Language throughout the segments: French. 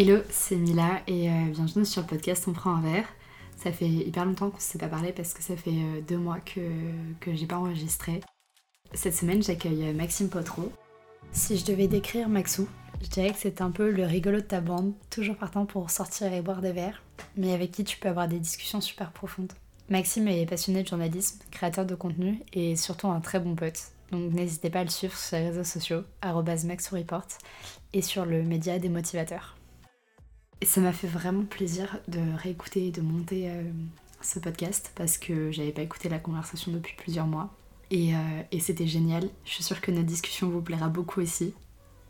Hello, c'est Mila et euh, bienvenue sur le podcast On prend un verre. Ça fait hyper longtemps qu'on ne s'est pas parlé parce que ça fait euh, deux mois que, que j'ai pas enregistré. Cette semaine, j'accueille euh, Maxime Potreau. Si je devais décrire Maxou, je dirais que c'est un peu le rigolo de ta bande, toujours partant pour sortir et boire des verres, mais avec qui tu peux avoir des discussions super profondes. Maxime est passionné de journalisme, créateur de contenu et surtout un très bon pote. Donc n'hésitez pas à le suivre sur les réseaux sociaux, maxoureport, et sur le média des motivateurs. Et ça m'a fait vraiment plaisir de réécouter et de monter euh, ce podcast parce que j'avais pas écouté la conversation depuis plusieurs mois. Et, euh, et c'était génial. Je suis sûre que notre discussion vous plaira beaucoup aussi.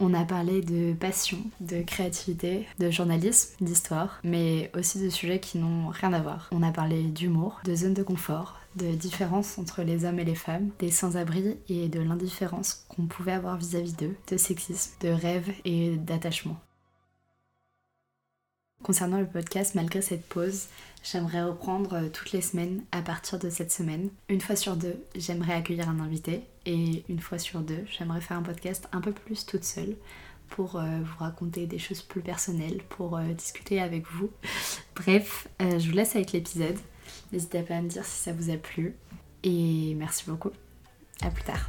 On a parlé de passion, de créativité, de journalisme, d'histoire, mais aussi de sujets qui n'ont rien à voir. On a parlé d'humour, de zone de confort, de différence entre les hommes et les femmes, des sans-abri et de l'indifférence qu'on pouvait avoir vis-à-vis d'eux, de sexisme, de rêve et d'attachement. Concernant le podcast, malgré cette pause, j'aimerais reprendre euh, toutes les semaines à partir de cette semaine. Une fois sur deux, j'aimerais accueillir un invité et une fois sur deux, j'aimerais faire un podcast un peu plus toute seule pour euh, vous raconter des choses plus personnelles, pour euh, discuter avec vous. Bref, je vous laisse avec l'épisode. N'hésitez pas à me dire si ça vous a plu et merci beaucoup. À plus tard.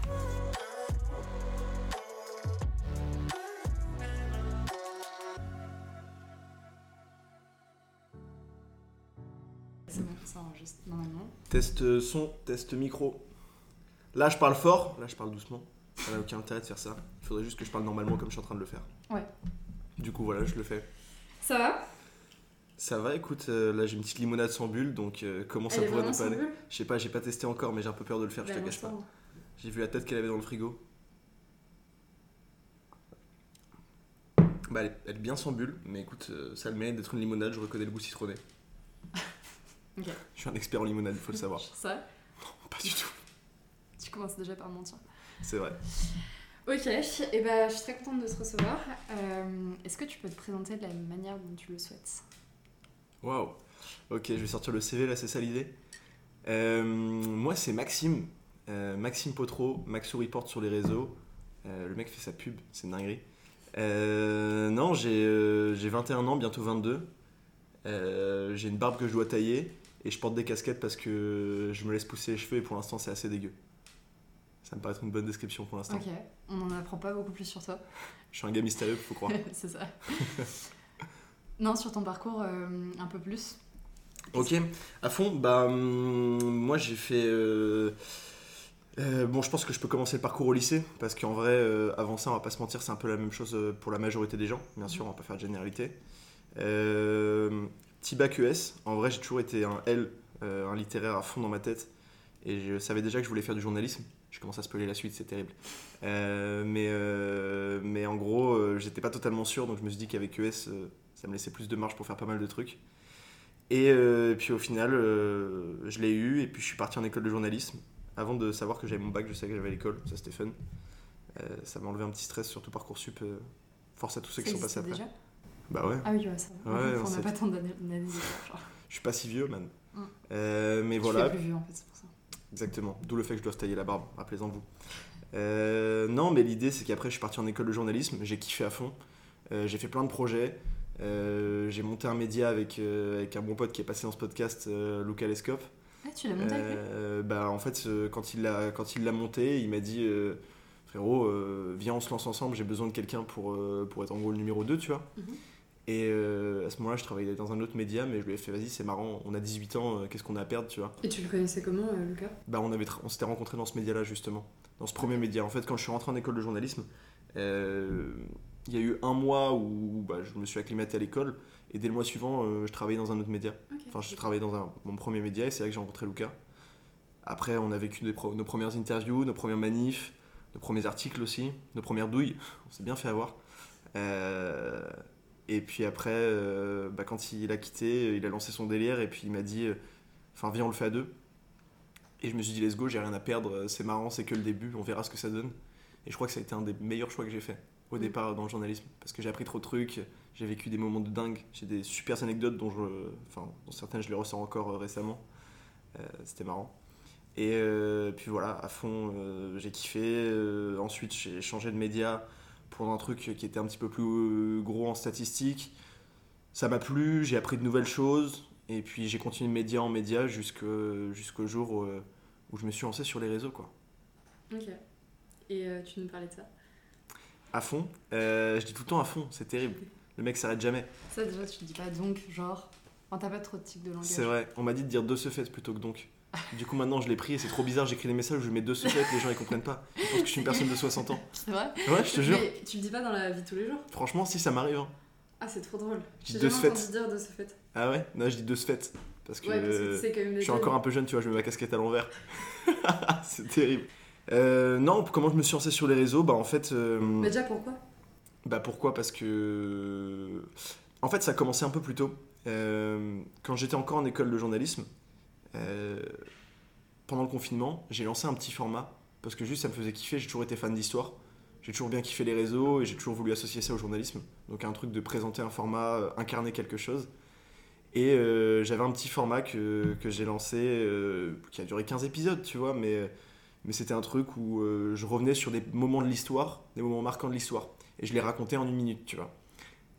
Test son, test micro. Là, je parle fort, là, je parle doucement. Ça n'a aucun intérêt de faire ça. Il faudrait juste que je parle normalement comme je suis en train de le faire. Ouais. Du coup, voilà, je le fais. Ça va? Ça va, écoute, euh, là j'ai une petite limonade sans bulle, donc euh, comment ça pourrait ne pas aller Je sais pas, j'ai pas testé encore, mais j'ai un peu peur de le faire, je te bah, cache pas. J'ai vu la tête qu'elle avait dans le frigo. Bah, elle est, bien sans bulle, mais écoute, euh, ça a le mérite d'être une limonade, je reconnais le goût citronné. Je suis un expert en limonade, il faut le savoir. Ça Non, pas du tout. Tu commences déjà par mentir. C'est vrai. Ok, et eh ben, je suis très contente de te recevoir. Euh, est-ce que tu peux te présenter de la manière dont tu le souhaites? Waouh Ok, je vais sortir le CV là, c'est ça l'idée? Euh, Moi, c'est Maxime. Euh, Maxime Potro, Maxou Report sur les réseaux. le mec fait sa pub, c'est une dinguerie. non, j'ai 21 ans, bientôt 22. j'ai une barbe que je dois tailler. Et je porte des casquettes parce que je me laisse pousser les cheveux et pour l'instant c'est assez dégueu. Ça me paraît être une bonne description pour l'instant. Ok, on n'en apprend pas beaucoup plus sur toi. Je suis un gars mystérieux, faut croire. c'est ça. non, sur ton parcours, euh, un peu plus. Ok, à fond, bah hum, moi j'ai fait. Euh, euh, bon, je pense que je peux commencer le parcours au lycée, parce qu'en vrai, avant ça, on va pas se mentir, c'est un peu la même chose pour la majorité des gens, bien sûr, on va pas faire de généralité. Petit bac ES, en vrai j'ai toujours été un L, euh, un littéraire à fond dans ma tête. Et je savais déjà que je voulais faire du journalisme. Je commence à spoiler la suite, c'est terrible. Euh, mais, euh, mais en gros, j'étais pas totalement sûr, donc je me suis dit qu'avec ES, ça me laissait plus de marge pour faire pas mal de trucs. Et puis au final, je l'ai eu, et puis je suis parti en école de journalisme. Avant de savoir que j'avais mon bac, je savais que j'avais l'école, ça c'était fun. ça m'a enlevé un petit stress, surtout Parcoursup. force à tous ceux qui sont passés après. Bah ouais. Ah oui, ouais, ça. Ouais, on n'a pas tant d'années Je suis pas si vieux, man. Mm. Euh, mais voilà. Je suis plus vieux en fait, c'est pour ça. Exactement. D'où le fait que je dois se tailler la barbe, rappelez-en vous. Euh, non, mais l'idée c'est qu'après je suis parti en école de journalisme, j'ai kiffé à fond. Euh, j'ai fait plein de projets. j'ai monté un média avec, avec un bon pote qui est passé dans ce podcast, Luca Lescope. Ah, tu l'as monté avec lui bah, En fait, quand il l'a monté, il m'a dit frérot, viens, on se lance ensemble, j'ai besoin de quelqu'un pour, pour être en gros le numéro 2, tu vois. Mhm. Et euh, à ce moment-là, je travaillais dans un autre média, mais je lui ai fait, vas-y, c'est marrant, on a 18 ans, euh, qu'est-ce qu'on a à perdre, tu vois? Et tu le connaissais comment, euh, Lucas? Bah, on, avait on s'était rencontrés dans ce média-là, justement. Dans ce premier média. En fait, quand je suis rentré en école de journalisme, il y a eu un mois où bah, je me suis acclimaté à l'école, et dès le mois suivant, je travaillais dans un autre média. enfin, je travaillais dans un, mon premier média, et c'est là que j'ai rencontré Lucas. Après, on a vécu nos premières interviews, nos premières manifs, nos premiers articles aussi, nos premières douilles. On s'est bien fait avoir. Euh, et puis après, euh, bah, quand il a quitté, il a lancé son délire et puis il m'a dit euh, Enfin, viens, on le fait à deux. Et je me suis dit Let's go, j'ai rien à perdre, c'est marrant, c'est que le début, on verra ce que ça donne. Et je crois que ça a été un des meilleurs choix que j'ai fait au mm. départ dans le journalisme parce que j'ai appris trop de trucs, j'ai vécu des moments de dingue, j'ai des super anecdotes dont, je, enfin, dont certaines je les ressens encore euh, récemment. C'était marrant. Et puis voilà, à fond, j'ai kiffé. ensuite, j'ai changé de média pour un truc qui était un petit peu plus gros en statistiques. ça m'a plu, j'ai appris de nouvelles choses, et puis j'ai continué de média en média jusqu'au jusqu'au jour où, euh, où je me suis lancé sur les réseaux, quoi. Ok. Et euh, tu nous parlais de ça? À fond. Euh, je dis tout le temps à fond, c'est terrible. Le mec s'arrête jamais. Ça, déjà, tu dis pas donc, genre. Enfin, t'as pas trop de type de langage. C'est vrai, on m'a dit de dire de ce fait plutôt que donc. Du coup, maintenant, je l'ai pris et c'est trop bizarre. J'écris des messages où je mets de ce fait, les gens ils comprennent pas. Ils pensent que je suis une personne de 60 ans. C'est vrai Ouais, je te jure. Mais tu le dis pas dans la vie de tous les jours Franchement, si ça m'arrive. hein. Ah, c'est trop drôle. Je J'ai de jamais ce entendu fait. dire de ce fait. Ah ouais? Non, je dis de ce fait. Parce que, Ouais, parce que euh, c'est quand même je suis encore un peu jeune, tu vois, je mets ma casquette à l'envers. c'est terrible. Euh, non, comment je me suis lancé sur les réseaux? Bah en fait, euh, Mais déjà, pourquoi? bah pourquoi? Parce que en fait ça a commencé un peu plus tôt. Euh, quand j'étais encore en école de journalisme, euh, pendant le confinement, j'ai lancé un petit format parce que juste ça me faisait kiffer. J'ai toujours été fan d'histoire. J'ai toujours bien kiffé les réseaux et j'ai toujours voulu associer ça au journalisme. Donc un truc de présenter un format, euh, incarner quelque chose. Et euh, j'avais un petit format que, que j'ai lancé, qui a duré 15 épisodes, tu vois, mais, mais c'était un truc où je revenais sur des moments de l'histoire, des moments marquants de l'histoire, et je les racontais en une minute, tu vois.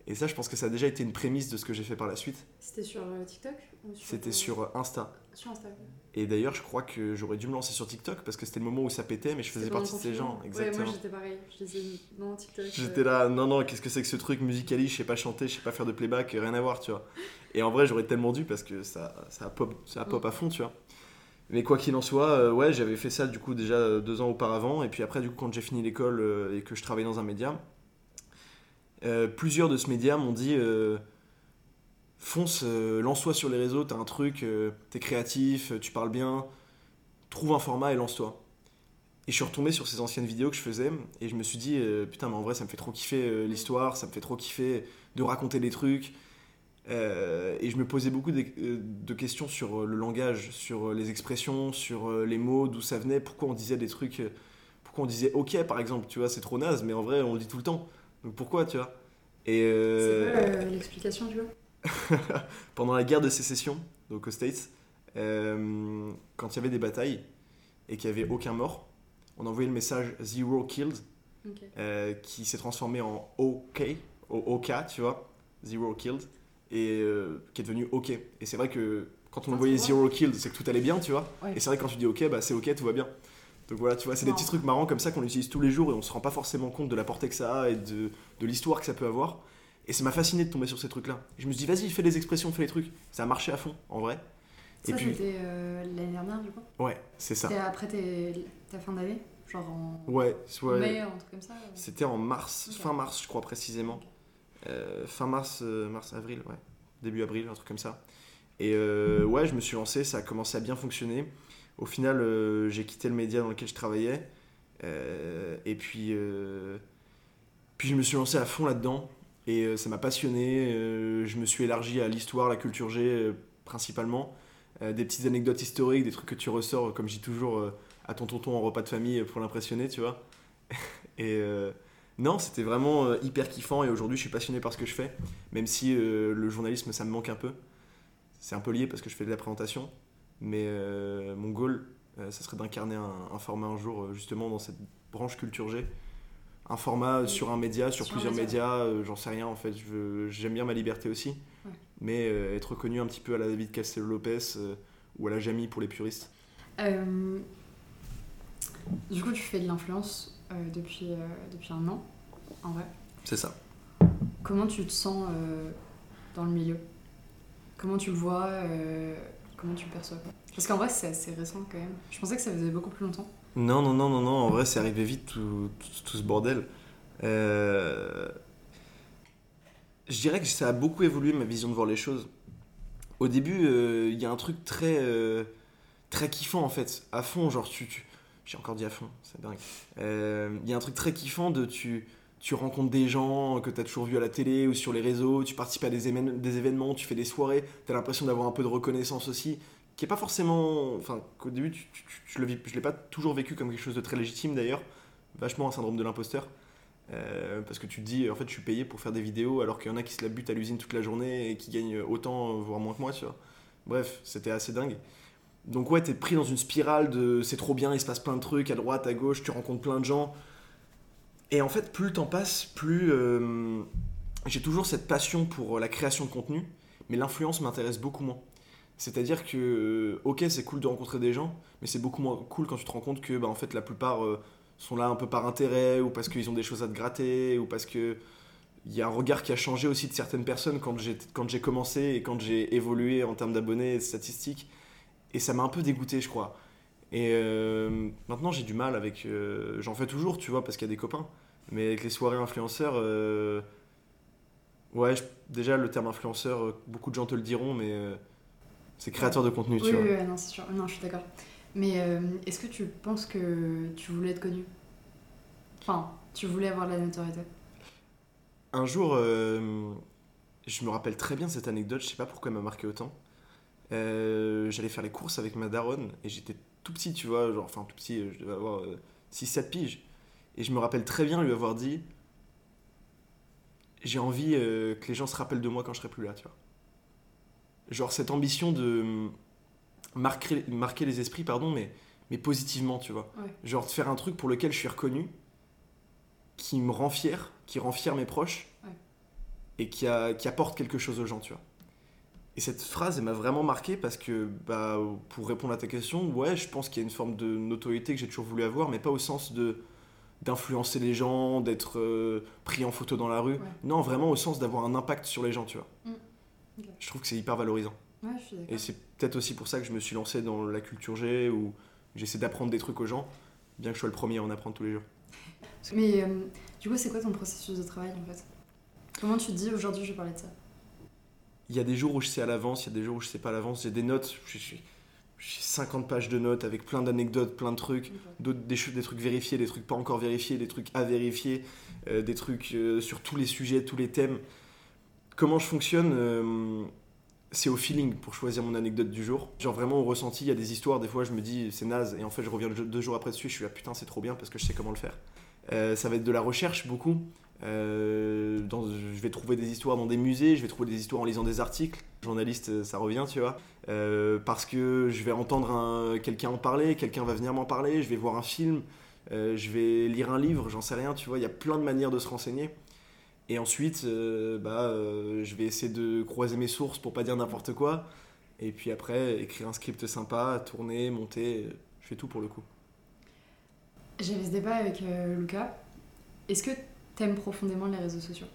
Et ça, je pense que ça a déjà été une prémisse de ce que j'ai fait par la suite. C'était sur euh, TikTok ou C'était euh, sur euh, Insta. Sur Instagram. Et d'ailleurs, je crois que j'aurais dû me lancer sur TikTok parce que c'était le moment où ça pétait, mais je faisais partie de ces gens. Exactement. Ouais, moi j'étais pareil. Je disais non, TikTok. J'étais euh, là, non, non, qu'est-ce que c'est que ce truc musicali, je sais pas chanter, je sais pas faire de playback, rien à voir, tu vois. Et en vrai, j'aurais tellement dû parce que ça, ça, a pop, ça pop à fond, tu vois. Mais quoi qu'il en soit, euh, ouais, j'avais fait ça du coup déjà deux ans auparavant. Et puis après, du coup, quand j'ai fini l'école euh, et que je travaillais dans un média, euh, plusieurs de ce média m'ont dit euh, fonce, euh, lance-toi sur les réseaux, t'as un truc, t'es créatif, tu parles bien, trouve un format et lance-toi. Et je suis retombé sur ces anciennes vidéos que je faisais et je me suis dit, putain, mais en vrai, ça me fait trop kiffer l'histoire, ça me fait trop kiffer de raconter des trucs. Et je me posais beaucoup de, questions sur le langage, sur les expressions, sur les mots, d'où ça venait, pourquoi on disait des trucs, pourquoi on disait ok par exemple, tu vois, c'est trop naze, mais en vrai, on le dit tout le temps. Donc pourquoi, tu vois? Et euh, C'est quoi euh, l'explication, tu vois? pendant la guerre de sécession, donc aux States, euh, quand il y avait des batailles et qu'il n'y avait aucun mort, on envoyait le message Zero Killed euh, qui s'est transformé en OK, au OK, tu vois, Zero Killed, et euh, qui est devenu OK. Et c'est vrai que quand on envoyait Zero Killed, c'est que tout allait bien, tu vois. Ouais. Et c'est vrai que quand tu dis OK, bah c'est OK, tout va bien. Donc voilà, tu vois, c'est des petits trucs marrants comme ça qu'on utilise tous les jours et on se rend pas forcément compte de la portée que ça a et de, de l'histoire que ça peut avoir. Et ça m'a fasciné de tomber sur ces trucs-là. Je me suis dit, vas-y, fais les expressions, fais les trucs. Ça a marché à fond, en vrai. Ça, et puis, c'était euh, l'année dernière, du coup ouais, c'est ça. C'était après tes- ta fin d'année Genre en Ouais, ouais. mai, un truc comme ça euh C'était en mars, fin mars, je crois précisément. Euh, fin mars, euh, mars, avril, ouais. Début avril, un truc comme ça. Et ouais, je me suis lancé, ça a commencé à bien fonctionner. Au final, euh, j'ai quitté le média dans lequel je travaillais. Euh, et puis, euh, puis je me suis lancé à fond là-dedans. Et ça m'a passionné. Je me suis élargi à l'histoire, la culture G principalement. Des petites anecdotes historiques, des trucs que tu ressors, comme je dis toujours, à ton tonton en repas de famille pour l'impressionner, tu vois. et non, c'était vraiment hyper kiffant. Et aujourd'hui, je suis passionné par ce que je fais. Même si le journalisme, ça me manque un peu. C'est un peu lié parce que je fais de la présentation. Mais euh, mon goal, euh, ça serait d'incarner un, un format un jour, euh, justement, dans cette branche culture G. Un format Oui. sur un média, sur, plusieurs média. médias, j'en sais rien en fait. J'aime bien ma liberté aussi. Ouais. Mais être reconnu un petit peu à la David Castello-Lopez euh, ou à la Jamie pour les puristes. Du coup, tu fais de l'influence euh, depuis, euh, depuis un an, en vrai. C'est ça. Comment tu te sens euh, dans le milieu? Comment tu le vois Comment tu le perçois Parce qu'en vrai, c'est assez récent quand même. Je pensais que ça faisait beaucoup plus longtemps. Non, non, non, non, non, en vrai, c'est arrivé vite tout, ce bordel. Euh, Je dirais que ça a beaucoup évolué ma vision de voir les choses. Au début, euh, il y a un truc très, euh, très kiffant en fait, à fond, genre tu. J'ai encore dit à fond, c'est dingue. Il y a un truc très kiffant de tu. Tu rencontres des gens que tu as toujours vus à la télé ou sur les réseaux, tu participes à des, événements, tu fais des soirées, tu as l'impression d'avoir un peu de reconnaissance aussi qui est pas forcément. Enfin, qu'au début, tu, le vis- je l'ai pas toujours vécu comme quelque chose de très légitime d'ailleurs. Vachement un syndrome de l'imposteur. Euh, parce que tu te dis, en fait, je suis payé pour faire des vidéos alors qu'il y en a qui se la butent à l'usine toute la journée et qui gagnent autant, voire moins que moi, tu vois. Bref, c'était assez dingue. Donc, ouais, t'es pris dans une spirale de c'est trop bien, il se passe plein de trucs à droite, à gauche, tu rencontres plein de gens. Et en fait, plus le temps passe, plus, euh, j'ai toujours cette passion pour la création de contenu, mais l'influence m'intéresse beaucoup moins. C'est-à-dire que, euh, ok, c'est cool de rencontrer des gens, mais c'est beaucoup moins cool quand tu te rends compte que, bah, en fait, la plupart euh, sont là un peu par intérêt, ou parce qu'ils ont des choses à te gratter, ou parce que il y a un regard qui a changé aussi de certaines personnes quand j'ai quand j'ai commencé et quand j'ai évolué en termes d'abonnés et de statistiques. Et ça m'a un peu dégoûté, je crois. Et euh, maintenant, j'ai du mal avec. J'en fais toujours, tu vois, parce qu'il y a des copains. Mais avec les soirées influenceurs, ouais, déjà le terme influenceur, beaucoup de gens te le diront, mais c'est créateur de contenu, tu vois. Oui, non, c'est sûr. Non, je suis d'accord. Mais euh, est-ce que tu penses que tu voulais être connu? Enfin, tu voulais avoir de la notoriété? Un jour, euh, je me rappelle très bien cette anecdote, je sais pas pourquoi elle m'a marqué autant. Euh, j'allais faire les courses avec ma daronne et j'étais tout petit, tu vois, genre, enfin tout petit, je devais avoir 6-7 piges. Et je me rappelle très bien lui avoir dit J'ai envie que les gens se rappellent de moi quand je serai plus là, tu vois genre cette ambition de marquer, marquer les esprits, pardon, mais, mais positivement, tu vois. Genre de faire un truc pour lequel je suis reconnu, qui me rend fier, qui rend fier mes proches, et qui, a, qui apporte quelque chose aux gens, tu vois. Et cette phrase, elle m'a vraiment marqué parce que, bah, pour répondre à ta question, ouais, je pense qu'il y a une forme de notoriété que j'ai toujours voulu avoir, mais pas au sens de d'influencer les gens, d'être euh, pris en photo dans la rue. Non, vraiment au sens d'avoir un impact sur les gens, tu vois. Mm. Je trouve que c'est hyper valorisant. Et c'est peut-être aussi pour ça que je me suis lancé dans la culture G, où j'essaie d'apprendre des trucs aux gens, bien que je sois le premier à en apprendre tous les jours. Mais euh, du coup, c'est quoi ton processus de travail en fait? Comment tu te dis aujourd'hui je vais parler de ça? Il y a des jours où je sais à l'avance, il y a des jours où je sais pas à l'avance. J'ai des notes, j'ai 50 pages de notes avec plein d'anecdotes, plein de trucs, des, des, trucs vérifiés, des trucs pas encore vérifiés, des trucs à vérifier, euh, des trucs euh, sur tous les sujets, tous les thèmes. Comment je fonctionne euh, C'est au feeling pour choisir mon anecdote du jour. Genre vraiment au ressenti, il y a des histoires, des fois je me dis c'est naze, et en fait je reviens deux jours après dessus, je suis ah putain c'est trop bien parce que je sais comment le faire. Ça va être de la recherche beaucoup. Je vais trouver des histoires dans des musées, je vais trouver des histoires en lisant des articles. Journaliste, ça revient, tu vois. Parce que je vais entendre quelqu'un en parler, quelqu'un va venir m'en parler, je vais voir un film, je vais lire un livre, j'en sais rien, tu vois. Il y a plein de manières de se renseigner. Et ensuite, euh, bah, euh, je vais essayer de croiser mes sources pour pas dire n'importe quoi. Et puis après, écrire un script sympa, tourner, monter, je fais tout pour le coup. J'avais ce débat avec euh, Lucas. Est-ce que t'aimes profondément les réseaux sociaux?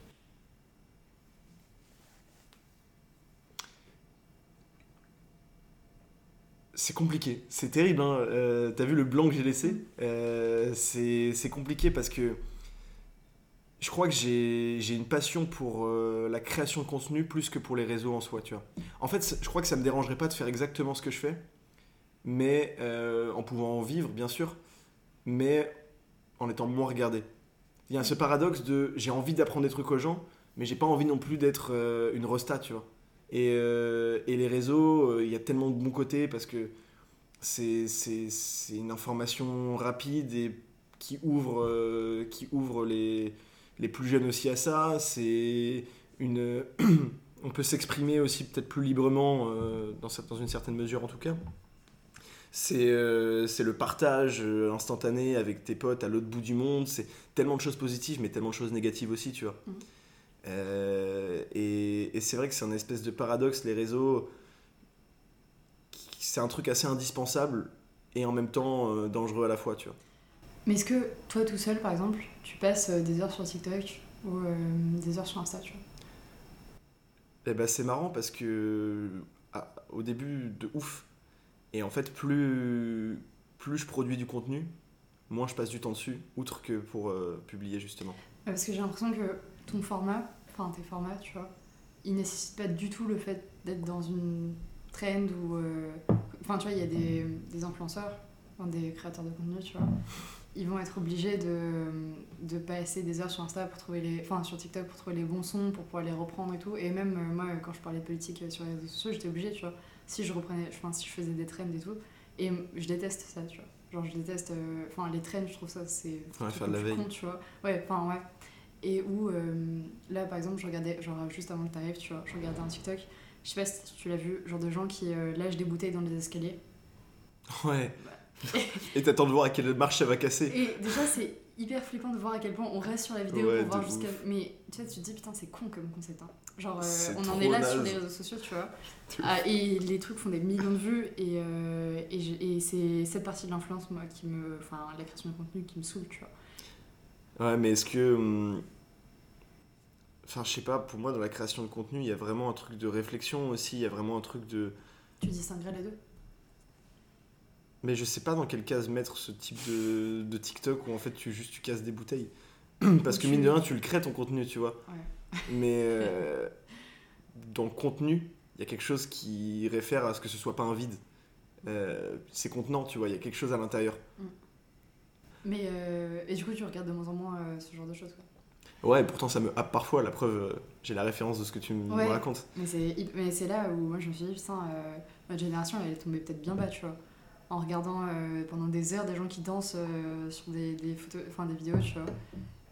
C'est compliqué, c'est terrible. Hein. T'as vu le blanc que j'ai laissé? C'est compliqué parce que je crois que j'ai une passion pour euh, la création de contenu plus que pour les réseaux en soi, tu vois. En fait, je crois que ça me dérangerait pas de faire exactement ce que je fais, mais euh, en pouvant en vivre, bien sûr, mais en étant moins regardé. Il y a ce paradoxe de j'ai envie d'apprendre des trucs aux gens, mais j'ai pas envie non plus d'être euh, une rosta, tu vois. Et, et les réseaux, il y a tellement de bons côtés parce que c'est une information rapide et qui ouvre, qui ouvre les, les plus jeunes aussi à ça. C'est une. on peut s'exprimer aussi peut-être plus librement, euh, dans, une certaine mesure en tout cas. C'est euh, le partage euh, instantané avec tes potes à l'autre bout du monde. C'est tellement de choses positives, mais tellement de choses négatives aussi, tu vois. Mm. et, et c'est vrai que c'est un espèce de paradoxe, les réseaux. C'est un truc assez indispensable et en même temps dangereux à la fois, tu vois. Mais est-ce que toi tout seul, par exemple, tu passes euh, des heures sur TikTok ou euh, des heures sur Insta, tu vois? Eh ben c'est marrant parce que ah, au début de ouf. Et en fait, plus, plus je produis du contenu, moins je passe du temps dessus, outre que pour euh, publier justement. Parce que j'ai l'impression que ton format, enfin tes formats, tu vois, ils nécessitent pas du tout le fait d'être dans une trend ou. Enfin, tu vois, il y a des, des influenceurs, des créateurs de contenu, tu vois. Ils vont être obligés de, de passer des heures sur Insta pour trouver les enfin sur TikTok pour trouver les bons sons pour pouvoir les reprendre et tout. Et même euh, moi quand je parlais de politique euh, sur les réseaux sociaux j'étais obligée tu vois. Si je reprenais enfin si je faisais des trends et tout. Et je déteste ça tu vois. Genre je déteste euh, enfin les trends je trouve ça c'est ouais, faire de la veille. tu vois. Ouais enfin ouais et où là par exemple je regardais genre juste avant que t'arrives tu vois je regardais un TikTok je sais pas si tu l'as vu genre de gens qui lâchent des bouteilles dans les escaliers ouais bah, et t'attends de voir à quelle marche ça va casser. Et déjà, c'est hyper flippant de voir à quel point on reste sur la vidéo Ouais, pour voir jusqu'à. Mais tu vois, tu te dis, putain, c'est con comme concept. hein. Genre, euh, on en est là sur les réseaux sociaux, tu vois. Ah, et les trucs font des millions de vues. Et, euh, et, et c'est cette partie de l'influence, moi, qui me. Enfin, la création de contenu qui me saoule, tu vois. Ouais, mais est-ce que. hum, Enfin, je sais pas, pour moi, dans la création de contenu, il y a vraiment un truc de réflexion aussi, il y a vraiment un truc de. Tu distinguerais les deux? Mais je sais pas dans quelle case mettre ce type de, de TikTok où en fait tu juste tu casses des bouteilles. Parce que mine de rien, tu le crées ton contenu, tu vois. Ouais. Mais euh, dans le contenu, il y a quelque chose qui réfère à ce que ce soit pas un vide. Euh, c'est contenant, tu vois, il y a quelque chose à l'intérieur. Mais. euh, et du coup, tu regardes de moins en moins euh, ce genre de choses, quoi. Ouais, et pourtant ça me happe parfois, la preuve, euh, j'ai la référence de ce que tu me Ouais. racontes. Mais c'est hyp- mais c'est là où moi je me suis dit, putain, euh, notre génération elle est tombée peut-être bien bas, tu vois. En regardant euh, pendant des heures des gens qui dansent euh, sur des, des photos, enfin des vidéos, tu vois.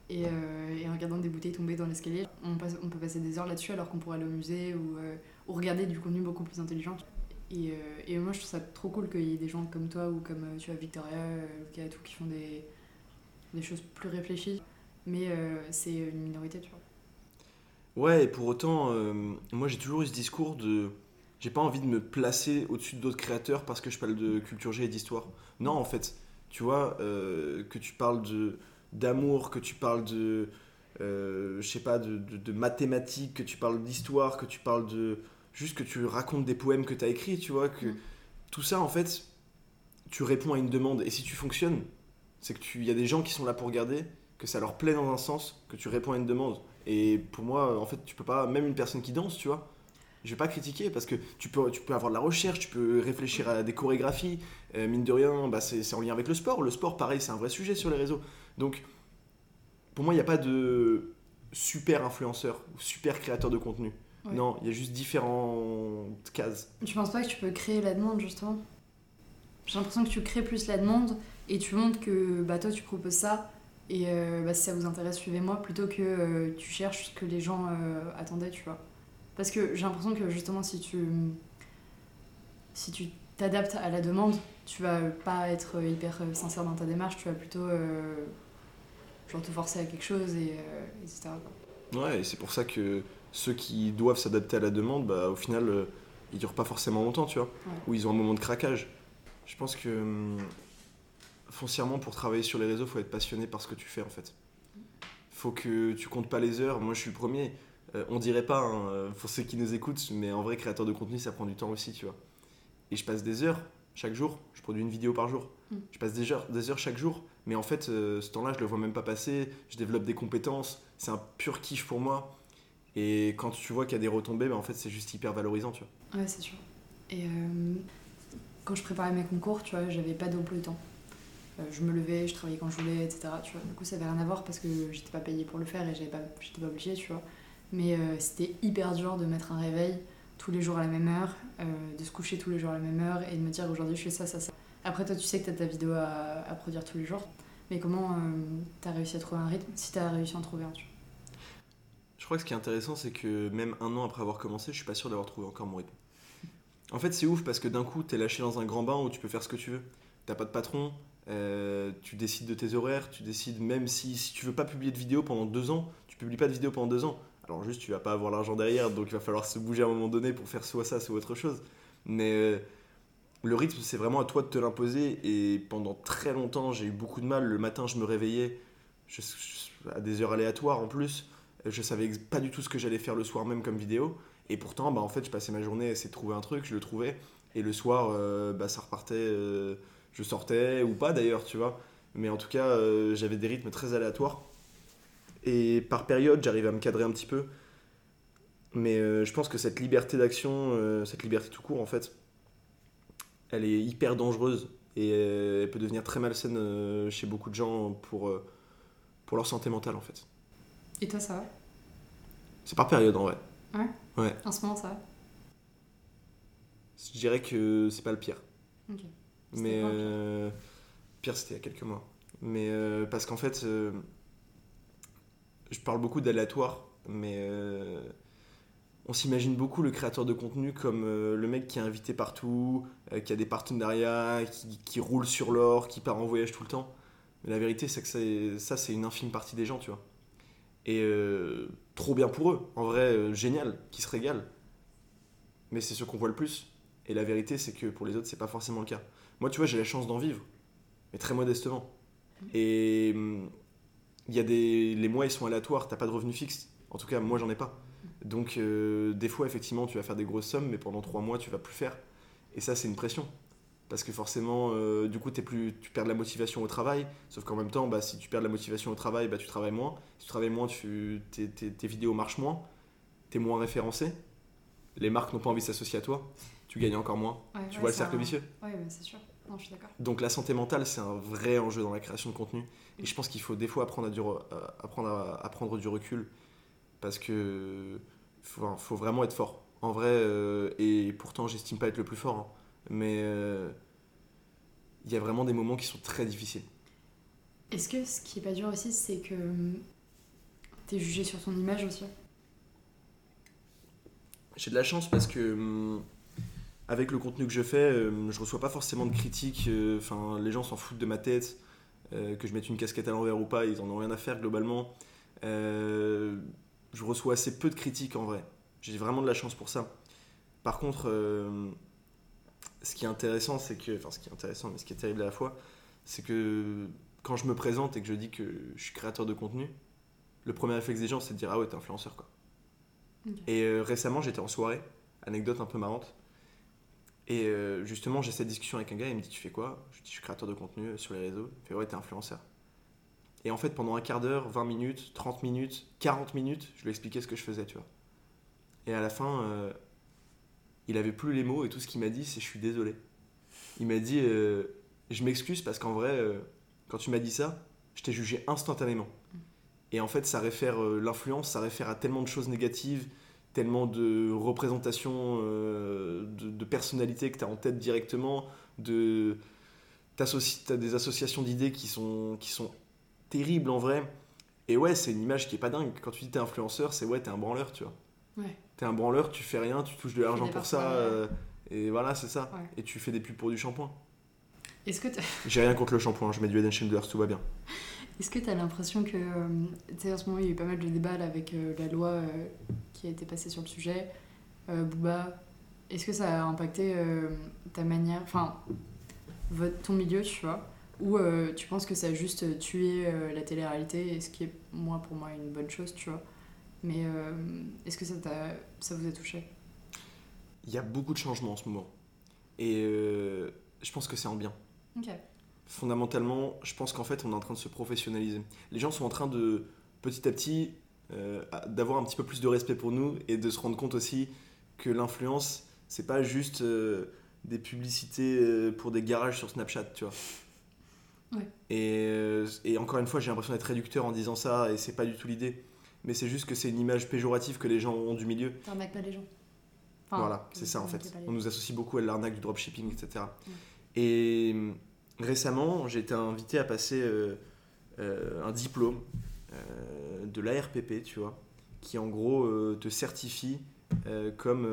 Et, euh, et en regardant des bouteilles tomber dans l'escalier, on, on peut passer des heures là-dessus alors qu'on pourrait aller au musée ou, euh, ou regarder du contenu beaucoup plus intelligent. Et, euh, et moi je trouve ça trop cool qu'il y ait des gens comme toi ou comme euh, tu vois Victoria, euh, qui font des, choses plus réfléchies. Mais c'est une minorité, tu vois. Ouais, et pour autant, moi j'ai toujours eu ce discours de. J'ai pas envie de me placer au-dessus d'autres créateurs parce que je parle de culture G et d'histoire. Non, en fait, tu vois, que tu parles de d'amour, que tu parles de. je sais pas, de- de mathématiques, que tu parles d'histoire, que tu parles de. Juste que tu racontes des poèmes que tu as écrits, tu vois, que Mm. tout ça, en fait, tu réponds à une demande. Et si tu fonctionnes, c'est que tu y a des gens qui sont là pour regarder, que ça leur plaît dans un sens, que tu réponds à une demande. Et pour moi, en fait, tu peux pas, même une personne qui danse, tu vois, je vais pas critiquer parce que tu peux, tu peux avoir de la recherche, tu peux réfléchir à des chorégraphies. Euh, mine de rien, bah, c'est c'est en lien avec le sport. Le sport, pareil, c'est un vrai sujet sur les réseaux. Donc, pour moi, il n'y a pas de super influenceur ou super créateur de contenu. Ouais. Non, il y a juste différentes cases. Tu penses pas que tu peux créer la demande justement? J'ai l'impression que tu crées plus la demande et tu montres que bah, toi tu proposes ça et euh, bah, si ça vous intéresse, suivez-moi plutôt que euh, tu cherches ce que les gens euh, attendaient, tu vois. Parce que j'ai l'impression que justement si tu si tu t'adaptes à la demande, tu vas pas être hyper sincère dans ta démarche, tu vas plutôt genre te forcer à quelque chose et etc. quoi. Ouais, et c'est pour ça que ceux qui doivent s'adapter à la demande, bah, au final, euh, ils durent pas forcément longtemps, tu vois. Ouais. Ou ils ont un moment de craquage. Je pense que hum, foncièrement, pour travailler sur les réseaux, faut être passionné par ce que tu fais en fait. Faut que tu comptes pas les heures. Moi, je suis le premier. Euh, on dirait pas, hein, euh, pour ceux qui nous écoutent, mais en vrai, créateur de contenu, ça prend du temps aussi, tu vois. Et je passe des heures chaque jour. Je produis une vidéo par jour. Mm. Je passe des heures, des heures chaque jour. Mais en fait, euh, ce temps-là, je le vois même pas passer. Je développe des compétences. C'est un pur kiff pour moi. Et quand tu vois qu'il y a des retombées, bah, en fait, c'est juste hyper valorisant, tu vois. Ouais, c'est sûr. Et euh, quand je préparais mes concours, tu vois, j'avais pas d'emploi de temps. Euh, je me levais, je travaillais quand je voulais, etc. Tu vois. Du coup, ça avait rien à voir parce que j'étais pas payée pour le faire et j'avais pas, j'étais pas obligée, tu vois. Mais euh, c'était hyper dur de mettre un réveil tous les jours à la même heure, de se coucher tous les jours à la même heure et de me dire aujourd'hui je fais ça, ça, ça. Après, toi, tu sais que t'as ta vidéo à, à produire tous les jours. Mais comment t'as réussi à trouver un rythme? Si t'as réussi à en trouver un, tu vois. Je crois que ce qui est intéressant, c'est que même un an après avoir commencé, je suis pas sûr d'avoir trouvé encore mon rythme. En fait, c'est ouf parce que d'un coup, t'es lâché dans un grand bain où tu peux faire ce que tu veux. T'as pas de patron, euh, tu décides de tes horaires, tu décides même si, si tu veux pas publier de vidéo pendant deux ans, tu publies pas de vidéo pendant deux ans. Alors juste, tu vas pas avoir l'argent derrière, donc il va falloir se bouger à un moment donné pour faire soit ça, soit autre chose. Mais euh, le rythme, c'est vraiment à toi de te l'imposer. Et pendant très longtemps, j'ai eu beaucoup de mal. Le matin, je me réveillais à des heures aléatoires en plus. Je savais pas du tout ce que j'allais faire le soir même comme vidéo. Et pourtant, bah, en fait, je passais ma journée à essayer de trouver un truc, je le trouvais. Et le soir, euh, bah, ça repartait, euh, je sortais, ou pas d'ailleurs, tu vois. Mais en tout cas, euh, j'avais des rythmes très aléatoires. Et par période, j'arrivais à me cadrer un petit peu. Mais je pense que cette liberté d'action, cette liberté tout court, en fait, elle est hyper dangereuse. Et elle peut devenir très malsaine chez beaucoup de gens pour, pour leur santé mentale, en fait. Et toi, ça va? C'est par période, en vrai. En ce moment, ça va? Je dirais que c'est pas le pire. Ok. Mais quand, le pire euh, pire, c'était il y a quelques mois. Mais euh, parce qu'en fait, euh, je parle beaucoup d'aléatoire, mais on s'imagine beaucoup le créateur de contenu comme euh, le mec qui est invité partout, euh, qui a des partenariats, qui, qui roule sur l'or, qui part en voyage tout le temps. Mais la vérité, c'est que ça, c'est une infime partie des gens, tu vois. Et euh, trop bien pour eux, en vrai, euh, génial, qui se régalent. Mais c'est ce qu'on voit le plus. Et la vérité, c'est que pour les autres, c'est pas forcément le cas. Moi, tu vois, j'ai la chance d'en vivre, mais très modestement. Et hum, il y a des. Les mois, ils sont aléatoires, t'as pas de revenu fixe. En tout cas, moi, j'en ai pas. Donc, euh, des fois, effectivement, tu vas faire des grosses sommes, mais pendant trois mois, tu vas plus faire. Et ça, c'est une pression. Parce que forcément, euh, du coup, plus, tu perds de la motivation au travail. Sauf qu'en même temps, bah, si tu perds de la motivation au travail, bah, tu travailles moins. Si tu travailles moins, tu, tes, tes- tes vidéos marchent moins. T'es moins référencé. Les marques n'ont pas envie de s'associer à toi. Tu gagnes encore moins. Ouais, Tu ouais, vois le cercle un- vicieux. Ouais, mais c'est sûr. Non, je suis d'accord. Donc la santé mentale, c'est un vrai enjeu dans la création de contenu. Et je pense qu'il faut des fois apprendre à, du re- à- apprendre à, à prendre du recul. Parce que faut, faut vraiment être fort. En vrai, euh, et pourtant j'estime pas être le plus fort. hein. mais euh, il y a vraiment des moments qui sont très difficiles. Est-ce que ce qui est pas dur aussi, c'est que hum, t'es jugé sur ton image aussi? J'ai de la chance parce que hum, avec le contenu que je fais, hum, je reçois pas forcément de critiques. euh, Enfin, les gens s'en foutent de ma tête, euh, que je mette une casquette à l'envers ou pas, ils en ont rien à faire globalement. Euh, je reçois assez peu de critiques en vrai. J'ai vraiment de la chance pour ça. Par contre, ce qui est intéressant, c'est que, enfin, ce qui est intéressant, mais ce qui est terrible à la fois, c'est que quand je me présente et que je dis que je suis créateur de contenu, le premier réflexe des gens, c'est de dire ah ouais, t'es influenceur quoi. Et euh, récemment, j'étais en soirée, anecdote un peu marrante. Et euh, justement, j'ai cette discussion avec un gars, il me dit Tu fais quoi? Je dis Je suis créateur de contenu sur les réseaux. Il fait Ouais, t'es influenceur. Et en fait, pendant un quart d'heure, 20 minutes, 30 minutes, 40 minutes, je lui expliquais ce que je faisais, tu vois. Et à la fin, euh, il avait plus les mots et tout ce qu'il m'a dit, c'est Je suis désolé. Il m'a dit euh, Je m'excuse parce qu'en vrai, euh, quand tu m'as dit ça, je t'ai jugé instantanément. Et en fait, ça réfère, euh, l'influence, ça réfère à tellement de choses négatives, tellement de représentations, de, personnalités que tu as en tête directement, de tu as des associations d'idées qui sont, qui sont terribles en vrai. Et ouais, c'est une image qui est pas dingue. Quand tu dis t'es influenceur, c'est ouais, t'es un branleur, tu vois. Ouais. T'es un branleur, tu fais rien, tu touches de l'argent pour ça, euh, et voilà, c'est ça. Ouais. Et tu fais des pubs pour du shampoing. Est-ce que J'ai rien contre le shampoing, je mets du and Shoulders, tout va bien. est-ce que t'as l'impression que. euh, Tu sais, en ce moment, il y a eu pas mal de débats là, avec euh, la loi qui a été passée sur le sujet. Booba, est-ce que ça a impacté ta manière. Enfin, ton milieu, tu vois? Ou tu penses que ça a juste tué la télé-réalité, et ce qui est, moi, pour moi, une bonne chose, tu vois? Mais euh, est-ce que ça, vous a touché? Il y a beaucoup de changements en ce moment. Et euh, je pense que c'est en bien. Ok. fondamentalement, je pense qu'en fait, on est en train de se professionnaliser. Les gens sont en train de, petit à petit, euh, d'avoir un petit peu plus de respect pour nous et de se rendre compte aussi que l'influence, c'est pas juste euh, des publicités euh, pour des garages sur Snapchat, tu vois. Ouais. Et, et encore une fois, j'ai l'impression d'être réducteur en disant ça, et c'est pas du tout l'idée. Mais c'est juste que c'est une image péjorative que les gens ont du milieu. T'arnaques pas les gens. Enfin, Voilà, c'est ça en fait. On nous associe beaucoup à l'arnaque du dropshipping, etc. Mm. Et hum, récemment, j'ai été invité à passer euh, euh, un diplôme euh, de l'ARPP, tu vois, qui en gros te certifie comme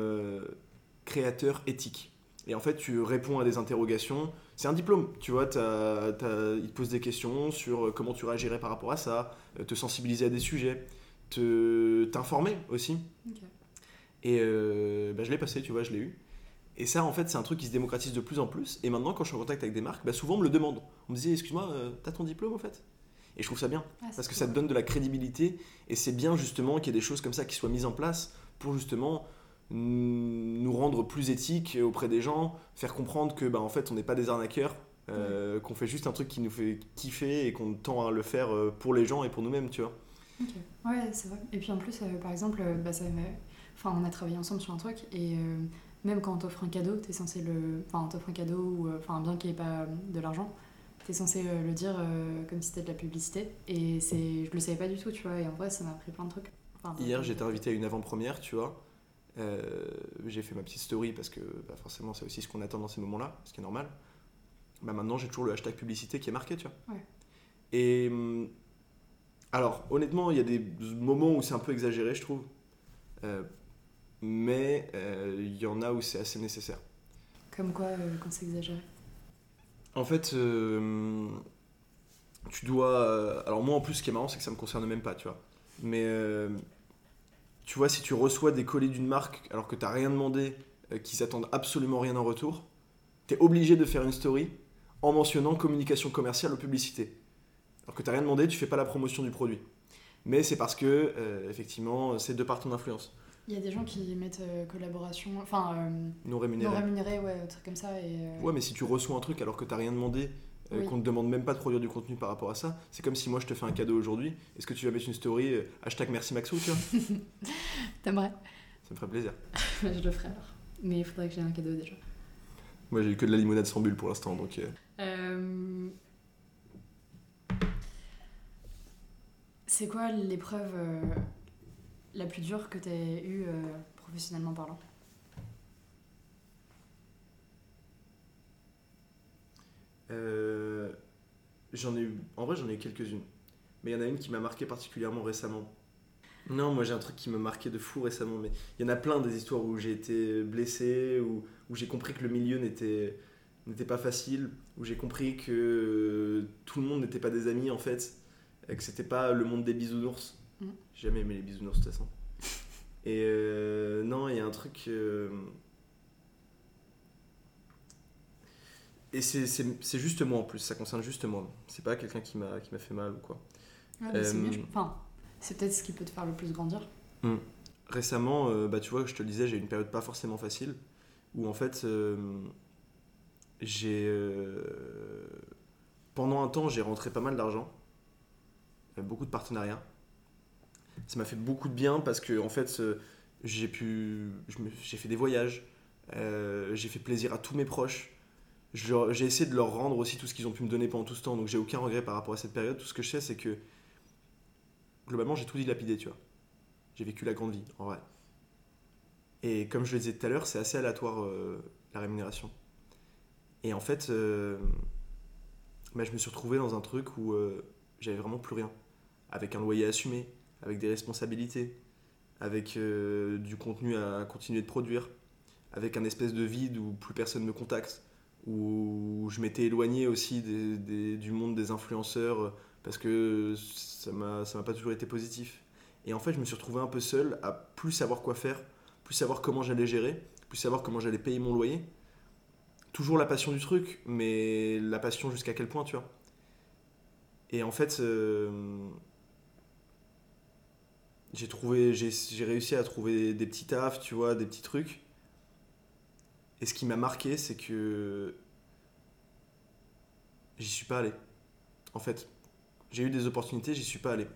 créateur éthique. Et en fait, tu réponds à des interrogations. C'est un diplôme, tu vois, t'as- t'as- il te pose des questions sur comment tu réagirais par rapport à ça, te sensibiliser à des sujets, te t'informer aussi. Et euh, bah, je l'ai passé, tu vois, je l'ai eu. Et ça, en fait, c'est un truc qui se démocratise de plus en plus. Et maintenant, quand je suis en contact avec des marques, bah, souvent on me le demande. On me dit, excuse-moi, euh, t'as ton diplôme en fait? Et je trouve ça bien. Ah, Parce que cool. ça te donne de la crédibilité. Et c'est bien justement qu'il y ait des choses comme ça qui soient mises en place pour justement nous rendre plus éthiques auprès des gens, faire comprendre que bah, en fait on n'est pas des arnaqueurs, euh, qu'on fait juste un truc qui nous fait kiffer et qu'on tend à le faire euh, pour les gens et pour nous-mêmes, tu vois. Ouais, c'est vrai. Et puis en plus, euh, par exemple, euh, bah, ça enfin, on a travaillé ensemble sur un truc et euh, même quand on t'offre un cadeau, t'es censé le. Enfin, on t'offre un cadeau ou enfin, un bien qui n'est pas de l'argent, t'es censé le dire comme si c'était de la publicité. Et c'est... je le savais pas du tout, tu vois. Et en vrai, ça m'a appris plein de trucs. Enfin, Hier, j'étais invité à une avant-première, tu vois. Euh, j'ai fait ma petite story parce que bah, forcément, c'est aussi ce qu'on attend dans ces moments-là, ce qui est normal. Bah, maintenant, j'ai toujours le hashtag publicité qui est marqué, tu vois. Ouais. Et hum, alors, honnêtement, il y a des moments où c'est un peu exagéré, je trouve. Euh, mais euh, il y en a où c'est assez nécessaire. Comme quoi, euh, quand c'est exagéré? En fait, tu dois. alors, moi en plus, ce qui est marrant, c'est que ça me concerne même pas, tu vois. Mais tu vois, si tu reçois des colis d'une marque alors que t'as rien demandé, qu'ils s'attendent absolument rien en retour, t'es obligé de faire une story en mentionnant communication commerciale ou publicité. Alors que t'as rien demandé, tu fais pas la promotion du produit. Mais c'est parce que, euh, effectivement, c'est de par ton influence. Il y a des gens qui mettent euh, collaboration, enfin, euh, Non rémunérée. non rémunéré, ouais, un truc comme ça. Et, Ouais, mais si tu reçois un truc alors que t'as rien demandé, Oui. qu'on te demande même pas de produire du contenu par rapport à ça, c'est comme si moi je te fais un cadeau aujourd'hui. Est-ce que tu vas mettre une story hashtag merci Maxou, tu vois? T'aimerais? Ça me ferait plaisir. Je le ferai alors. Mais il faudrait que j'ai un cadeau déjà. Moi j'ai eu que de la limonade sans bulle pour l'instant, donc. euh, C'est quoi l'épreuve euh, la plus dure que t'aies eue euh, professionnellement parlant? Euh, j'en ai eu, en vrai j'en ai eu quelques-unes, mais il y en a une qui m'a marqué particulièrement récemment. Non, moi j'ai un truc qui m'a marqué de fou récemment, mais il y en a plein des histoires où j'ai été blessé, où, où j'ai compris que le milieu n'était n'était pas facile, où j'ai compris que tout le monde n'était pas des amis en fait, que c'était pas le monde des bisounours. Mm. J'ai jamais aimé les bisounours de toute façon. Et euh, non, il y a un truc. euh, Et c'est- juste moi en plus, ça concerne juste moi. C'est pas quelqu'un qui m'a fait mal ou quoi. Ouais, c'est Euh, mieux, je- Enfin, c'est peut-être ce qui peut te faire le plus grandir. Récemment, euh, bah, tu vois, je te le disais, j'ai eu une période pas forcément facile où en fait, j'ai. pendant un temps, j'ai rentré pas mal d'argent, beaucoup de partenariats. Ça m'a fait beaucoup de bien parce que en fait, euh, j'ai pu. J'ai fait des voyages, euh, j'ai fait plaisir à tous mes proches. J'ai essayé de leur rendre aussi tout ce qu'ils ont pu me donner pendant tout ce temps, donc j'ai aucun regret par rapport à cette période. Tout ce que je sais, c'est que globalement, j'ai tout dilapidé, tu vois. J'ai vécu la grande vie, en vrai. Et comme je le disais tout à l'heure, c'est assez aléatoire euh, la rémunération. Et en fait, euh, bah, je me suis retrouvé dans un truc où euh, j'avais vraiment plus rien. Avec un loyer assumé, avec des responsabilités, avec euh, du contenu à continuer de produire, avec un espèce de vide où plus personne me contacte, où je m'étais éloigné aussi du monde des influenceurs parce que ça m'a pas toujours été positif. Et en fait, je me suis retrouvé un peu seul à plus savoir quoi faire, plus savoir comment j'allais gérer, plus savoir comment j'allais payer mon loyer. Toujours la passion du truc, mais la passion jusqu'à quel point, tu vois. Et en fait, euh, j'ai trouvé, j'ai réussi à trouver des petits tafs, tu vois, des petits trucs. Et ce qui m'a marqué, c'est que j'y suis pas allé. En fait, j'ai eu des opportunités, j'y suis pas allé.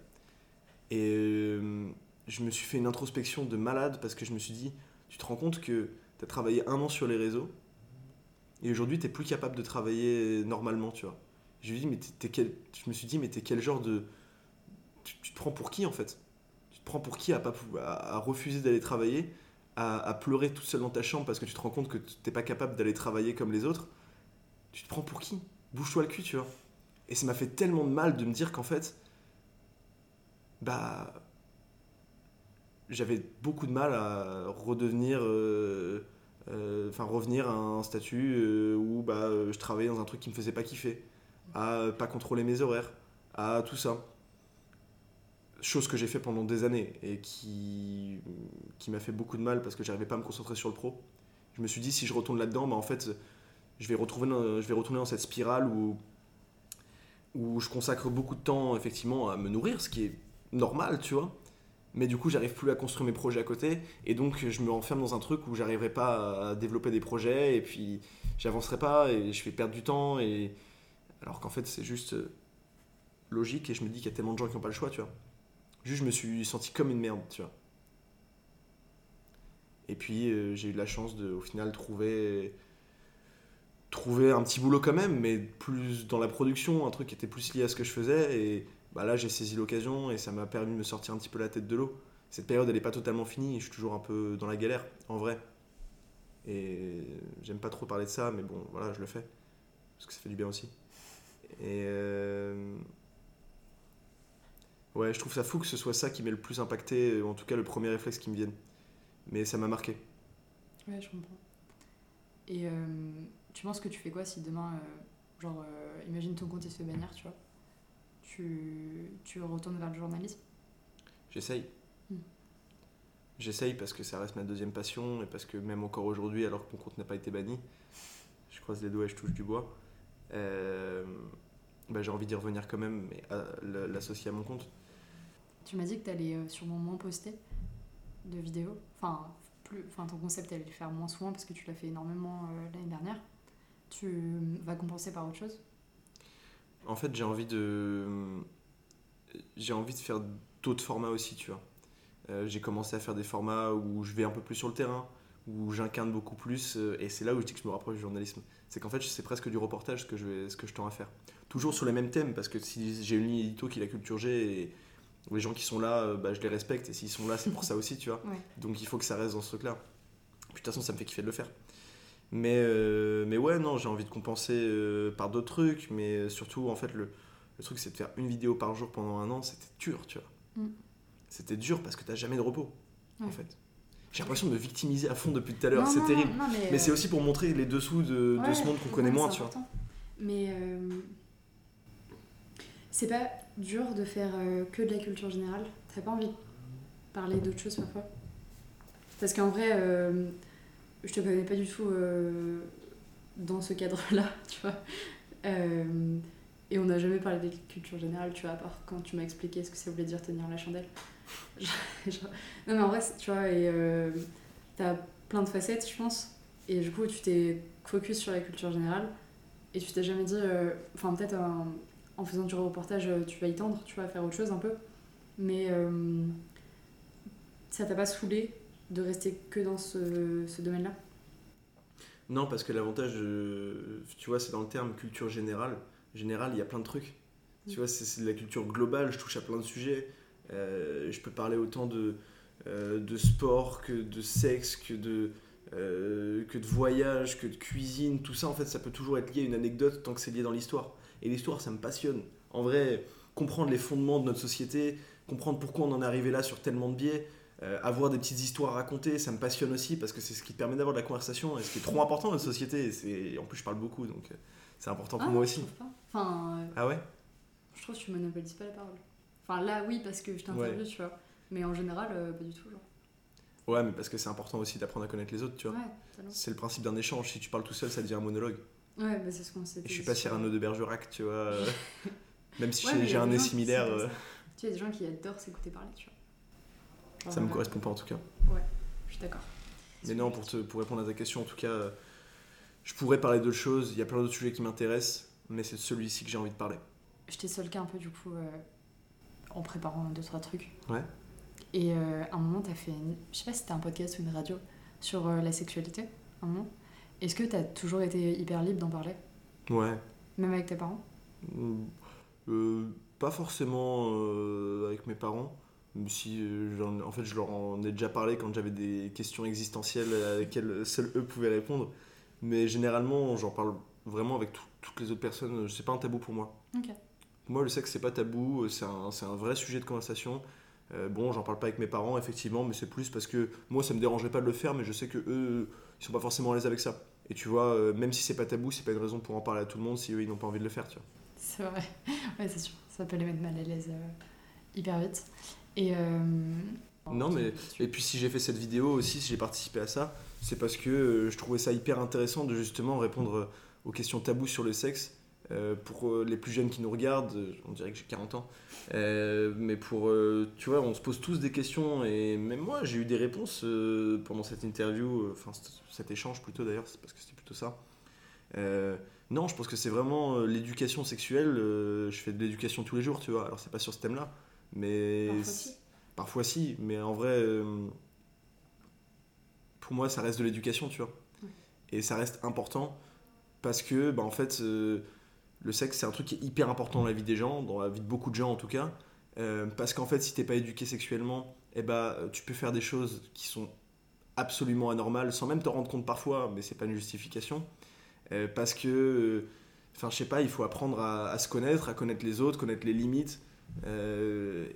Et euh, je me suis fait une introspection de malade parce que je me suis dit, tu te rends compte que tu as travaillé un an sur les réseaux et aujourd'hui tu plus capable de travailler normalement, tu vois. Je, dis, mais quel... je me suis dit, mais t'es quel genre de... Tu, tu te prends pour qui en fait? Prends pour qui à, refuser d'aller travailler, à, pleurer toute seule dans ta chambre parce que tu te rends compte que t'es pas capable d'aller travailler comme les autres Tu te prends pour qui? Bouge-toi le cul, tu vois. Et ça m'a fait tellement de mal de me dire qu'en fait, bah j'avais beaucoup de mal à redevenir euh, euh, enfin revenir à un statut euh, où bah je travaillais dans un truc qui me faisait pas kiffer à pas contrôler mes horaires à tout ça chose que j'ai fait pendant des années et qui qui m'a fait beaucoup de mal parce que j'arrivais pas à me concentrer sur le pro je me suis dit si je retourne là dedans bah en fait je vais retrouver je vais retourner dans cette spirale où où je consacre beaucoup de temps effectivement à me nourrir ce qui est normal, tu vois. Mais du coup, j'arrive plus à construire mes projets à côté. Et donc, je me renferme dans un truc où j'arriverai pas à développer des projets. Et puis, j'avancerai pas. Et je vais perdre du temps. Et... Alors qu'en fait, c'est juste euh, logique. Et je me dis qu'il y a tellement de gens qui n'ont pas le choix, tu vois. Juste, je me suis senti comme une merde, tu vois. Et puis, euh, j'ai eu la chance de, au final, trouver trouver un petit boulot quand même, mais plus dans la production, un truc qui était plus lié à ce que je faisais. Et bah là, j'ai saisi l'occasion et ça m'a permis de me sortir un petit peu la tête de l'eau. Cette période, elle n'est pas totalement finie je suis toujours un peu dans la galère, en vrai. Et j'aime pas trop parler de ça, mais bon, voilà, je le fais. Parce que ça fait du bien aussi. Et. euh, Ouais, je trouve ça fou que ce soit ça qui m'ait le plus impacté, ou en tout cas le premier réflexe qui me vienne. Mais ça m'a marqué. Ouais, je comprends. Et euh, tu penses que tu fais quoi si demain, euh, genre, euh, imagine ton compte il se fait bannir, tu vois? Tu, tu retournes vers le journalisme? J'essaye. Hmm. J'essaye parce que ça reste ma deuxième passion et parce que même encore aujourd'hui, alors que mon compte n'a pas été banni, je croise les doigts et je touche du bois, bah, j'ai envie d'y revenir quand même, mais l'associer à mon compte. Tu m'as dit que tu allais sûrement moins poster de vidéos. Enfin, plus, enfin, ton concept allait le faire moins souvent parce que tu l'as fait énormément euh, l'année dernière. Tu vas compenser par autre chose? En fait, j'ai envie de. J'ai envie de faire d'autres formats aussi, tu vois. Euh, j'ai commencé à faire des formats où je vais un peu plus sur le terrain, où j'incarne beaucoup plus, euh, et c'est là où je dis que je me rapproche du journalisme. C'est qu'en fait, c'est presque du reportage ce que je, vais, ce je tends à faire. Toujours sur les mêmes thèmes, parce que si j'ai une ligne édito qui est la culture G, les gens qui sont là, euh, bah, je les respecte, et s'ils sont là, c'est pour ça aussi, tu vois. Ouais. Donc il faut que ça reste dans ce truc-là. Puis de toute façon, ça me fait kiffer de le faire. Mais, euh, mais ouais, non, j'ai envie de compenser euh, par d'autres trucs, mais surtout, en fait, le, le truc, c'est de faire une vidéo par jour pendant un an, c'était dur, tu vois. Mm. C'était dur parce que t'as jamais de repos, en fait. J'ai l'impression de me victimiser à fond depuis tout à l'heure, c'est terrible. non, mais, Mais c'est aussi pour montrer les dessous de, de ce monde qu'on connaît moins, tu vois. Mais c'est pas dur de faire euh, que de la culture générale T'as pas envie de parler d'autre chose parfois? Parce qu'en vrai, euh, je te connais pas du tout euh, dans ce cadre-là, tu vois. Euh, et on n'a jamais parlé de culture générale, tu vois, à part quand tu m'as expliqué ce que ça voulait dire tenir la chandelle. Non, mais en vrai, tu vois, et t'as plein de facettes, je pense. Et du coup, tu t'es focus sur la culture générale. Et tu t'es jamais dit, enfin, peut-être en, en faisant du reportage, euh, tu vas y tendre, tu vas faire autre chose un peu. Mais euh, ça t'a pas saoulé de rester que dans ce, ce domaine-là? Non, parce que l'avantage, euh, tu vois, c'est dans le terme culture générale. Générale, il y a plein de trucs. Mm. Tu vois, c'est c'est de la culture globale, je touche à plein de sujets. Euh, je peux parler autant de, euh, de sport que de sexe, que de, euh, que de voyage, que de cuisine. Tout ça, en fait, ça peut toujours être lié à une anecdote tant que c'est lié dans l'histoire. Et l'histoire, ça me passionne. En vrai, comprendre les fondements de notre société, comprendre pourquoi on en est arrivé là sur tellement de biais, euh, avoir des petites histoires à raconter, ça me passionne aussi parce que c'est ce qui permet d'avoir de la conversation et ce qui est trop important dans notre société. Et c'est- en plus, je parle beaucoup, donc euh, c'est important pour Ah, moi aussi. trouve pas. Enfin, euh, Ah ouais? je trouve que tu monopolises pas la parole. Enfin, là, oui, parce que je t'interviewe, tu vois. Mais en général, euh, pas du tout, genre. Ouais, mais parce que c'est important aussi d'apprendre à connaître les autres, tu vois. Ouais. C'est le principe d'un échange. Si tu parles tout seul, ça devient un monologue. Ouais, bah, c'est ce qu'on s'est Et je suis pas Cyrano de Bergerac, tu vois. euh, Même si Ouais, j'ai- un nez similaire, euh. Tu sais, il y a des gens qui adorent s'écouter parler, tu vois. Genre, ça me correspond pas en tout cas. Je suis d'accord. Mais non, pour, te, pour répondre à ta question, en tout cas, euh, je pourrais parler d'autres choses. Il y a plein d'autres sujets qui m'intéressent, mais c'est celui-ci que j'ai envie de parler. Je t'ai solqué un peu, du coup, euh, en préparant deux, trois trucs. Ouais. Et euh, à un moment, t'as fait, une... je sais pas si c'était un podcast ou une radio, sur euh, la sexualité, à un moment. Est-ce que t'as toujours été hyper libre d'en parler? Ouais. Même avec tes parents? Euh, pas forcément avec mes parents. Si, en fait, je leur en ai déjà parlé quand j'avais des questions existentielles à lesquelles seuls eux pouvaient répondre. Mais généralement, j'en parle vraiment avec tout- toutes les autres personnes. C'est pas un tabou pour moi. Ok. Moi, le sexe, c'est pas tabou. C'est un, c'est un vrai sujet de conversation. Euh, bon, j'en parle pas avec mes parents, effectivement, mais c'est plus parce que moi, ça me dérangerait pas de le faire, mais je sais que eux, ils sont pas forcément à l'aise avec ça. Et tu vois, euh, même si c'est pas tabou, c'est pas une raison pour en parler à tout le monde si eux, ils n'ont pas envie de le faire, tu vois. C'est vrai. Ouais, c'est sûr. Ça peut les mettre mal à l'aise euh, hyper vite. Et. Non, mais- Et puis si j'ai fait cette vidéo aussi, si j'ai participé à ça, c'est parce que je trouvais ça hyper intéressant de justement répondre aux questions taboues sur le sexe. Euh, pour euh, les plus jeunes qui nous regardent, euh, on dirait que j'ai 40 ans, Euh, mais pour, euh, tu vois, on se pose tous des questions et même moi j'ai eu des réponses pendant cette interview, enfin cet- échange plutôt d'ailleurs, c'est parce que c'était plutôt ça. Non, je pense que c'est vraiment l'éducation sexuelle, je fais de l'éducation tous les jours, tu vois, alors c'est pas sur ce thème-là, mais... Parfois si. Parfois si, mais en vrai, pour moi, ça reste de l'éducation, tu vois. Et ça reste important parce que, bah, en fait, le sexe, c'est un truc qui est hyper important dans la vie des gens, dans la vie de beaucoup de gens en tout cas. Euh, parce qu'en fait, si t'es pas éduqué sexuellement, eh bah, tu peux faire des choses qui sont absolument anormales sans même te rendre compte parfois, mais c'est pas une justification. Euh, parce que, euh, enfin, je sais pas, il faut apprendre à, se connaître, à connaître les autres, connaître les limites. Euh,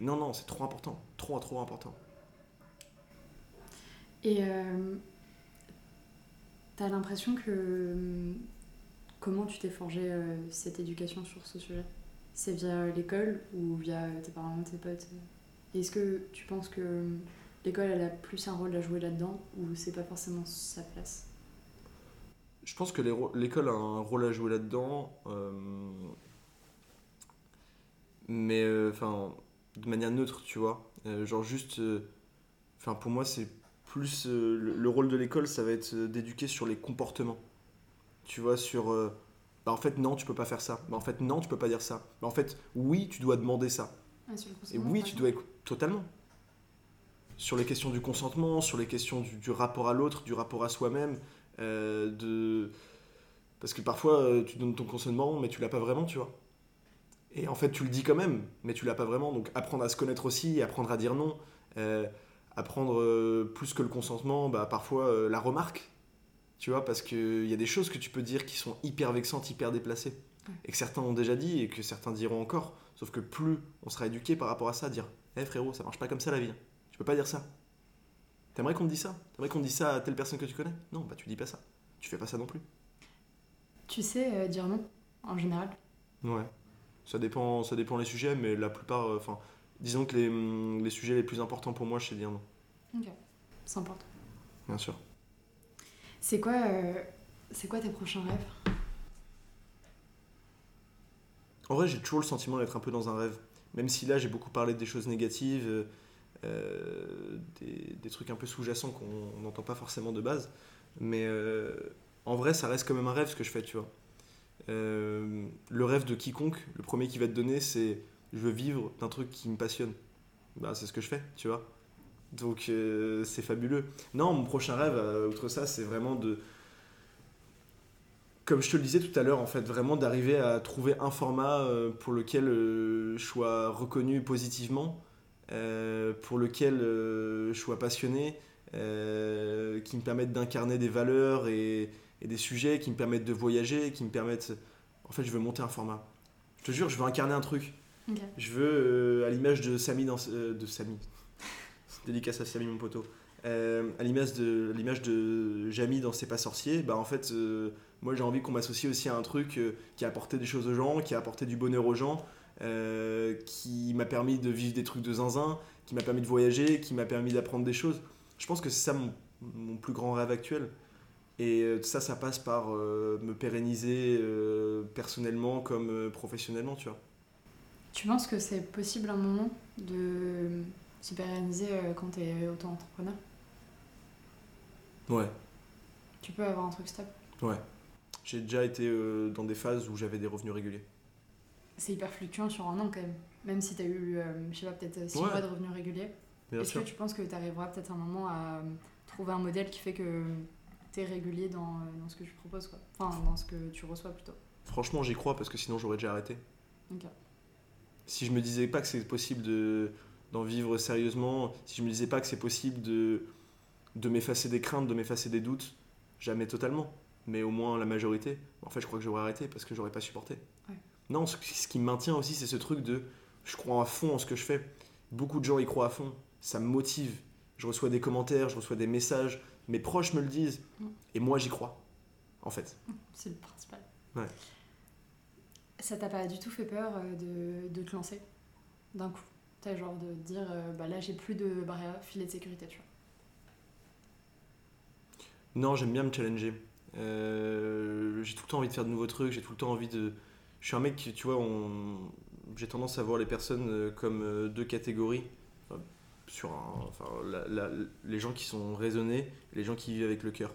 non, non, c'est trop important. Trop, trop important. Et euh, t'as l'impression que. Comment tu t'es forgé euh, cette éducation sur ce sujet? C'est via l'école ou via tes parents, tes potes? Est-ce que tu penses que l'école elle a plus un rôle à jouer là-dedans ou c'est pas forcément sa place? Je pense que l'école a un rôle à jouer là-dedans, euh, mais euh, enfin de manière neutre, tu vois. Euh, genre juste, euh, enfin pour moi c'est plus euh, le, le rôle de l'école, ça va être euh, d'éduquer sur les comportements. Tu vois, sur euh, bah en fait non tu peux pas faire ça, bah en fait non tu peux pas dire ça, bah en fait oui tu dois demander ça. Ah, sur le Et oui, tu dois écouter totalement. Sur les questions du consentement, sur les questions du, du rapport à l'autre, du rapport à soi-même, euh, de... parce que parfois euh, tu donnes ton consentement, mais tu l'as pas vraiment, tu vois. Et en fait, tu le dis quand même, mais tu l'as pas vraiment. Donc apprendre à se connaître aussi, apprendre à dire non, euh, apprendre plus que le consentement, bah, parfois la remarque, tu vois, parce qu'il y a des choses que tu peux dire qui sont hyper vexantes, hyper déplacées, Ouais. et que certains ont déjà dit et que certains diront encore. Sauf que plus on sera éduqué par rapport à ça, dire Hé frérot, ça marche pas comme ça la vie. Tu peux pas dire ça. T'aimerais qu'on te dise ça? T'aimerais qu'on te dise ça à telle personne que tu connais? Non, bah tu dis pas ça. Tu fais pas ça non plus. Tu sais euh, dire non en général Ouais. Ça dépend, ça dépend les sujets, mais la plupart. euh, Enfin, disons que les, hum, les sujets les plus importants pour moi, je sais dire non. Ok, c'est important. Bien sûr. C'est quoi, euh, c'est quoi tes prochains rêves? En vrai, j'ai toujours le sentiment d'être un peu dans un rêve. Même si là, j'ai beaucoup parlé des choses négatives, euh, des, trucs un peu sous-jacents qu'on n'entend pas forcément de base. Mais euh, en vrai, ça reste quand même un rêve ce que je fais, tu vois. Le rêve de quiconque, le premier qui va te donner, c'est je veux vivre d'un truc qui me passionne. Bah, c'est ce que je fais, tu vois. Donc, euh, c'est fabuleux. Non, mon prochain rêve, euh, outre ça, c'est vraiment de comme je te le disais tout à l'heure, en fait, vraiment d'arriver à trouver un format euh, pour lequel je sois reconnu positivement, pour lequel je sois passionné, qui me permette d'incarner des valeurs et, et des sujets, qui me permettent de voyager, qui me permettent... En fait, je veux monter un format. Je te jure, je veux incarner un truc. Je veux, à l'image de Samy dans... de Samy. Dédicace à Samy, mon poteau. Euh, à l'image de, l'image de Jamy dans C'est pas sorcier, bah en fait, euh, moi j'ai envie qu'on m'associe aussi à un truc euh, qui a apporté des choses aux gens, qui a apporté du bonheur aux gens, euh, qui m'a permis de vivre des trucs de zinzin, qui m'a permis de voyager, qui m'a permis d'apprendre des choses. Je pense que c'est ça mon, plus grand rêve actuel. Et ça, ça passe par me pérenniser personnellement comme professionnellement, tu vois. Tu penses que c'est possible un moment de se pérenniser euh, quand t'es auto-entrepreneur Ouais. Tu peux avoir un truc stable Ouais. J'ai déjà été euh, dans des phases où j'avais des revenus réguliers. C'est hyper fluctuant sur un an quand même. Même si t'as eu, euh, je sais pas, peut-être 6 Ouais. mois de revenus réguliers. Bien Est-ce que tu penses que tu arriveras peut-être un moment à trouver un modèle qui fait que t'es régulier dans, dans ce que tu proposes quoi? Enfin, dans ce que tu reçois plutôt. Franchement, j'y crois parce que sinon j'aurais déjà arrêté. Ok. Si je me disais pas que c'est possible de d'en vivre sérieusement, si je me disais pas que c'est possible de de m'effacer des craintes, de m'effacer des doutes, jamais totalement, mais au moins la majorité. En fait, je crois que j'aurais arrêté parce que j'aurais pas supporté. Ouais. Non, ce, ce qui me maintient aussi, c'est ce truc de je crois à fond en ce que je fais. Beaucoup de gens y croient à fond, ça me motive. Je reçois des commentaires, je reçois des messages, mes proches me le disent, Mm. et moi j'y crois. En fait. C'est le principal. Ouais. Ça t'a pas du tout fait peur euh, de, de te lancer d'un coup? T'as genre de dire, euh, bah là j'ai plus de barrière, filet de sécurité, tu vois. Non, j'aime bien me challenger. Euh, j'ai tout le temps envie de faire de nouveaux trucs, j'ai tout le temps envie de. Je suis un mec qui, tu vois, on... j'ai tendance à voir les personnes euh, comme deux catégories. Enfin, sur un... enfin, la- la- les gens qui sont raisonnés et les gens qui vivent avec le cœur.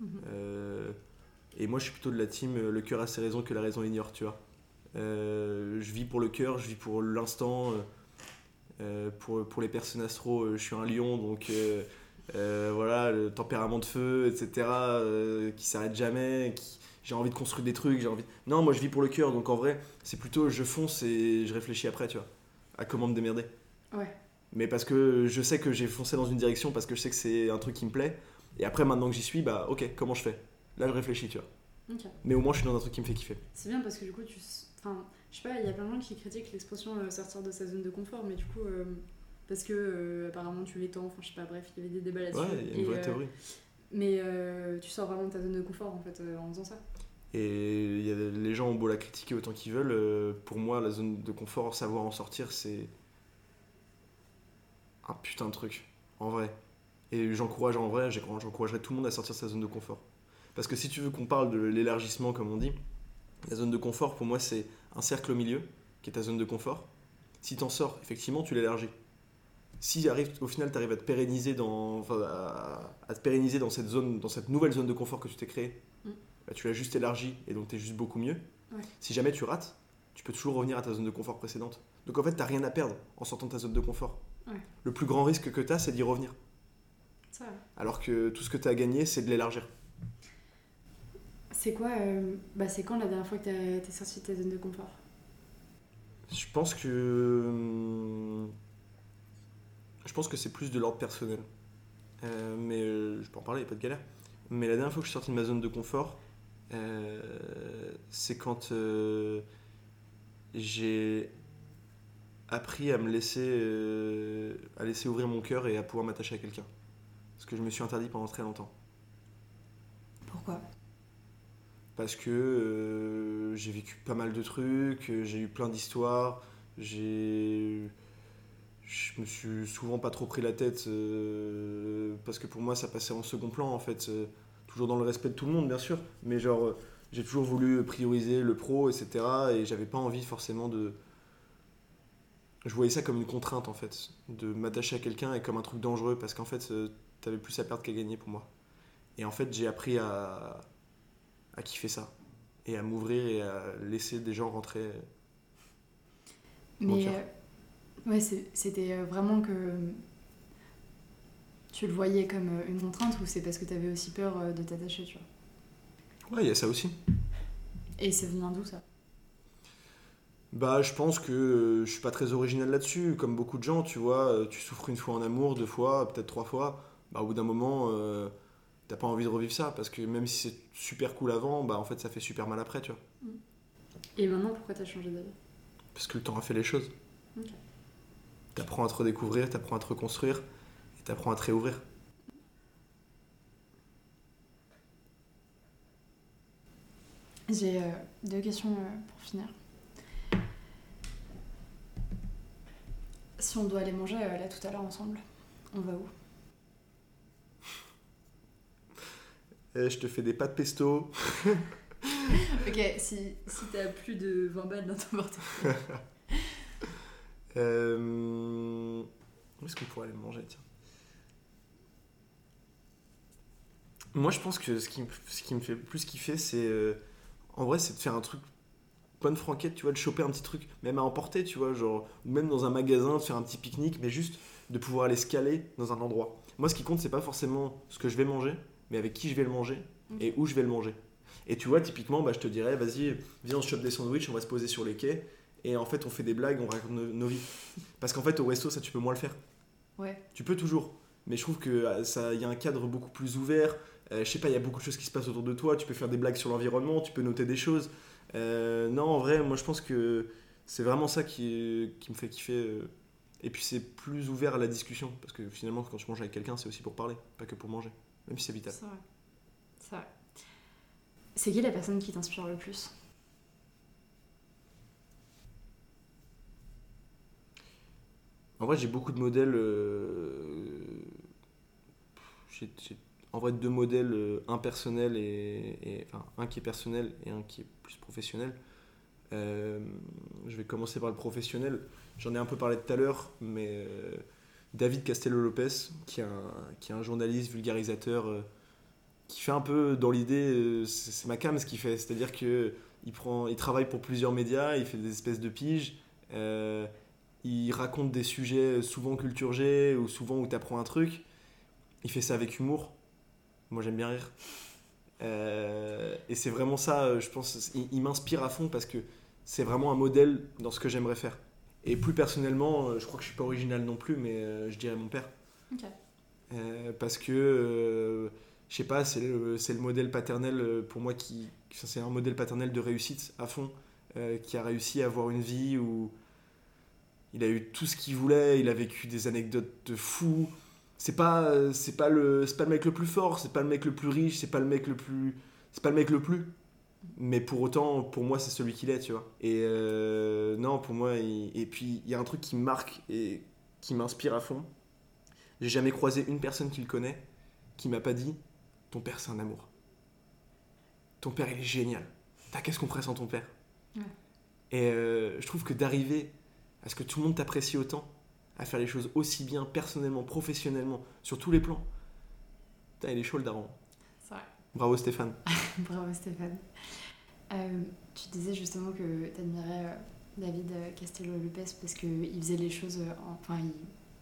Mhm. Euh, et moi, je suis plutôt de la team le cœur a ses raisons que la raison ignore, tu vois. Euh, je vis pour le cœur, je vis pour l'instant. Euh, pour, pour les personnes astro, euh, je suis un lion, donc euh, voilà, le tempérament de feu, etc., qui s'arrête jamais, qui, j'ai envie de construire des trucs, j'ai envie... Non, moi je vis pour le cœur, donc en vrai, c'est plutôt je fonce et je réfléchis après, tu vois, à comment me démerder. Ouais. Mais parce que je sais que j'ai foncé dans une direction, parce que je sais que c'est un truc qui me plaît, et après, maintenant que j'y suis, bah ok, comment je fais? Là, je réfléchis, tu vois. Mais au moins, je suis dans un truc qui me fait kiffer. C'est bien parce que du coup, tu. Enfin, je sais pas, il y a plein de gens qui critiquent l'expression euh, sortir de sa zone de confort, mais du coup, euh, parce que euh, apparemment tu l'étends, enfin, je sais pas, bref, il y avait des débats là-dessus. Ouais, il y a une vraie théorie. Mais tu sors vraiment de ta zone de confort en fait en faisant ça. Et il y a, les gens ont beau la critiquer autant qu'ils veulent. pour moi, la zone de confort, savoir en sortir, c'est un putain de truc. En vrai. Et j'encourage en vrai, j'encourage- j'encouragerais tout le monde à sortir de sa zone de confort. Parce que si tu veux qu'on parle de l'élargissement, comme on dit, la zone de confort, pour moi, c'est un cercle au milieu, qui est ta zone de confort. Si t'en sors, effectivement, tu l'élargis. Si arrive, au final, tu arrives à te pérenniser dans, enfin, à, à te pérenniser dans cette zone, dans cette nouvelle zone de confort que tu t'es créée, Mm. bah, tu l'as juste élargi et donc tu es juste beaucoup mieux. Ouais. Si jamais tu rates, tu peux toujours revenir à ta zone de confort précédente. Donc en fait, t'as rien à perdre en sortant de ta zone de confort. Ouais. Le plus grand risque que tu as, c'est d'y revenir. Ça, Alors que tout ce que tu as à gagner, c'est de l'élargir. C'est quoi euh, bah, C'est quand la dernière fois que t'as- t'es sorti de ta zone de confort? Je pense que. hum, Je pense que c'est plus de l'ordre personnel. Euh, mais euh, je peux en parler, il a pas de galère. Mais la dernière fois que je suis sorti de ma zone de confort, euh, c'est quand euh, j'ai appris à me laisser, euh, à laisser ouvrir mon cœur et à pouvoir m'attacher à quelqu'un. Ce que je me suis interdit pendant très longtemps. Pourquoi? Parce que euh, j'ai vécu pas mal de trucs, euh, j'ai eu plein d'histoires, j'ai je me suis souvent pas trop pris la tête euh, parce que pour moi ça passait en second plan en fait, toujours dans le respect de tout le monde bien sûr, mais genre j'ai toujours voulu prioriser le pro etc et j'avais pas envie forcément de je voyais ça comme une contrainte en fait, de m'attacher à quelqu'un et comme un truc dangereux parce qu'en fait t'avais plus à perdre qu'à gagner pour moi. Et en fait j'ai appris à à kiffer ça et à m'ouvrir et à laisser des gens rentrer. Mais euh, ouais, c'était euh, vraiment que tu le voyais comme euh, une contrainte ou c'est parce que t'avais aussi peur de t'attacher, tu vois? Ouais, il y a ça aussi. Et ça vient d'où ça? Bah, je pense que je suis pas très original là-dessus. Comme beaucoup de gens, tu vois, tu souffres une fois en amour, deux fois, peut-être trois fois. Bah, au bout d'un moment, euh, t'as pas envie de revivre ça parce que même si c'est super cool avant, bah en fait ça fait super mal après, tu vois. Et maintenant, pourquoi t'as changé d'avis? Parce que le temps a fait les choses. Ok. T'apprends à te redécouvrir, t'apprends à te reconstruire et t'apprends à te réouvrir. J'ai euh, deux questions euh, pour finir. Si on doit aller manger euh, là tout à l'heure ensemble, on va où? Eh, je te fais des pâtes pesto. Ok, si, si t'as plus de 20 balles dans ton portefeuille. Euh... Où est-ce qu'on pourrait aller manger tiens? Moi, je pense que ce qui, me- ce qui me fait plus kiffer, c'est. euh, En vrai, c'est de faire un truc. Bonne franquette, tu vois, de choper un petit truc, même à emporter, tu vois, genre. Ou même dans un magasin, de faire un petit pique-nique, mais juste de pouvoir aller se caler dans un endroit. Moi, ce qui compte, c'est pas forcément ce que je vais manger, mais avec qui je vais le manger et où je vais le manger. Et tu vois, typiquement, bah, je te dirais, vas-y, viens, on se chope des sandwichs, on va se poser sur les quais. Et en fait, on fait des blagues, on raconte nos, nos vies. Parce qu'en fait, au resto, ça, tu peux moins le faire. Ouais. Tu peux toujours. Mais je trouve qu'il y a un cadre beaucoup plus ouvert. Euh, je sais pas, il y a beaucoup de choses qui se passent autour de toi. Tu peux faire des blagues sur l'environnement, tu peux noter des choses. Euh, non, en vrai, moi, je pense que c'est vraiment ça qui, qui me fait kiffer. euh. Et puis, c'est plus ouvert à la discussion. Parce que finalement, quand tu manges avec quelqu'un, c'est aussi pour parler, pas que pour manger. Même si c'est vital. C'est vrai. C'est vrai. C'est qui la personne qui t'inspire le plus? En vrai, j'ai beaucoup de modèles. euh, j'ai- j'ai en vrai deux modèles, euh, un personnel et, et- enfin un qui est personnel et un qui est plus professionnel. Euh, je vais commencer par le professionnel. J'en ai un peu parlé tout à l'heure, mais David Castello-Lopez, qui est un, journaliste vulgarisateur, euh, qui fait un peu dans l'idée, euh, c'est ma cam ce qu'il fait, c'est-à-dire que il travaille pour plusieurs médias, il fait des espèces de piges. euh, il raconte des sujets souvent culture G ou souvent où tu apprends un truc. Il fait ça avec humour. Moi j'aime bien rire. Et c'est vraiment ça, je pense, il m'inspire à fond parce que c'est vraiment un modèle dans ce que j'aimerais faire. Et plus personnellement, euh, je crois que je suis pas original non plus, mais euh, je dirais mon père. Euh, parce que, je sais pas, c'est le, modèle paternel pour moi qui. C'est un modèle paternel de réussite à fond, qui a réussi à avoir une vie où il a eu tout ce qu'il voulait, il a vécu des anecdotes de fou. C'est pas, c'est pas, le, pas le mec le plus fort, c'est pas le mec le plus riche, c'est pas le mec le plus. C'est pas le mec le plus. Mais pour autant, pour moi, c'est celui qu'il est, tu vois. Et euh, non, pour moi, et puis il y a un truc qui me marque et qui m'inspire à fond. J'ai jamais croisé une personne qui le connaît qui m'a pas dit Ton père, c'est un amour. Ton père, il est génial. T'as qu'est-ce qu'on ferait sans ton père Et euh, je trouve que d'arriver à ce que tout le monde t'apprécie autant, à faire les choses aussi bien personnellement, professionnellement, sur tous les plans, putain, il est chaud le daron. Vrai. Bravo Stéphane. Bravo Stéphane. Euh, tu disais justement que tu admirais euh, David Castello-Lopez parce qu'il faisait les choses, enfin,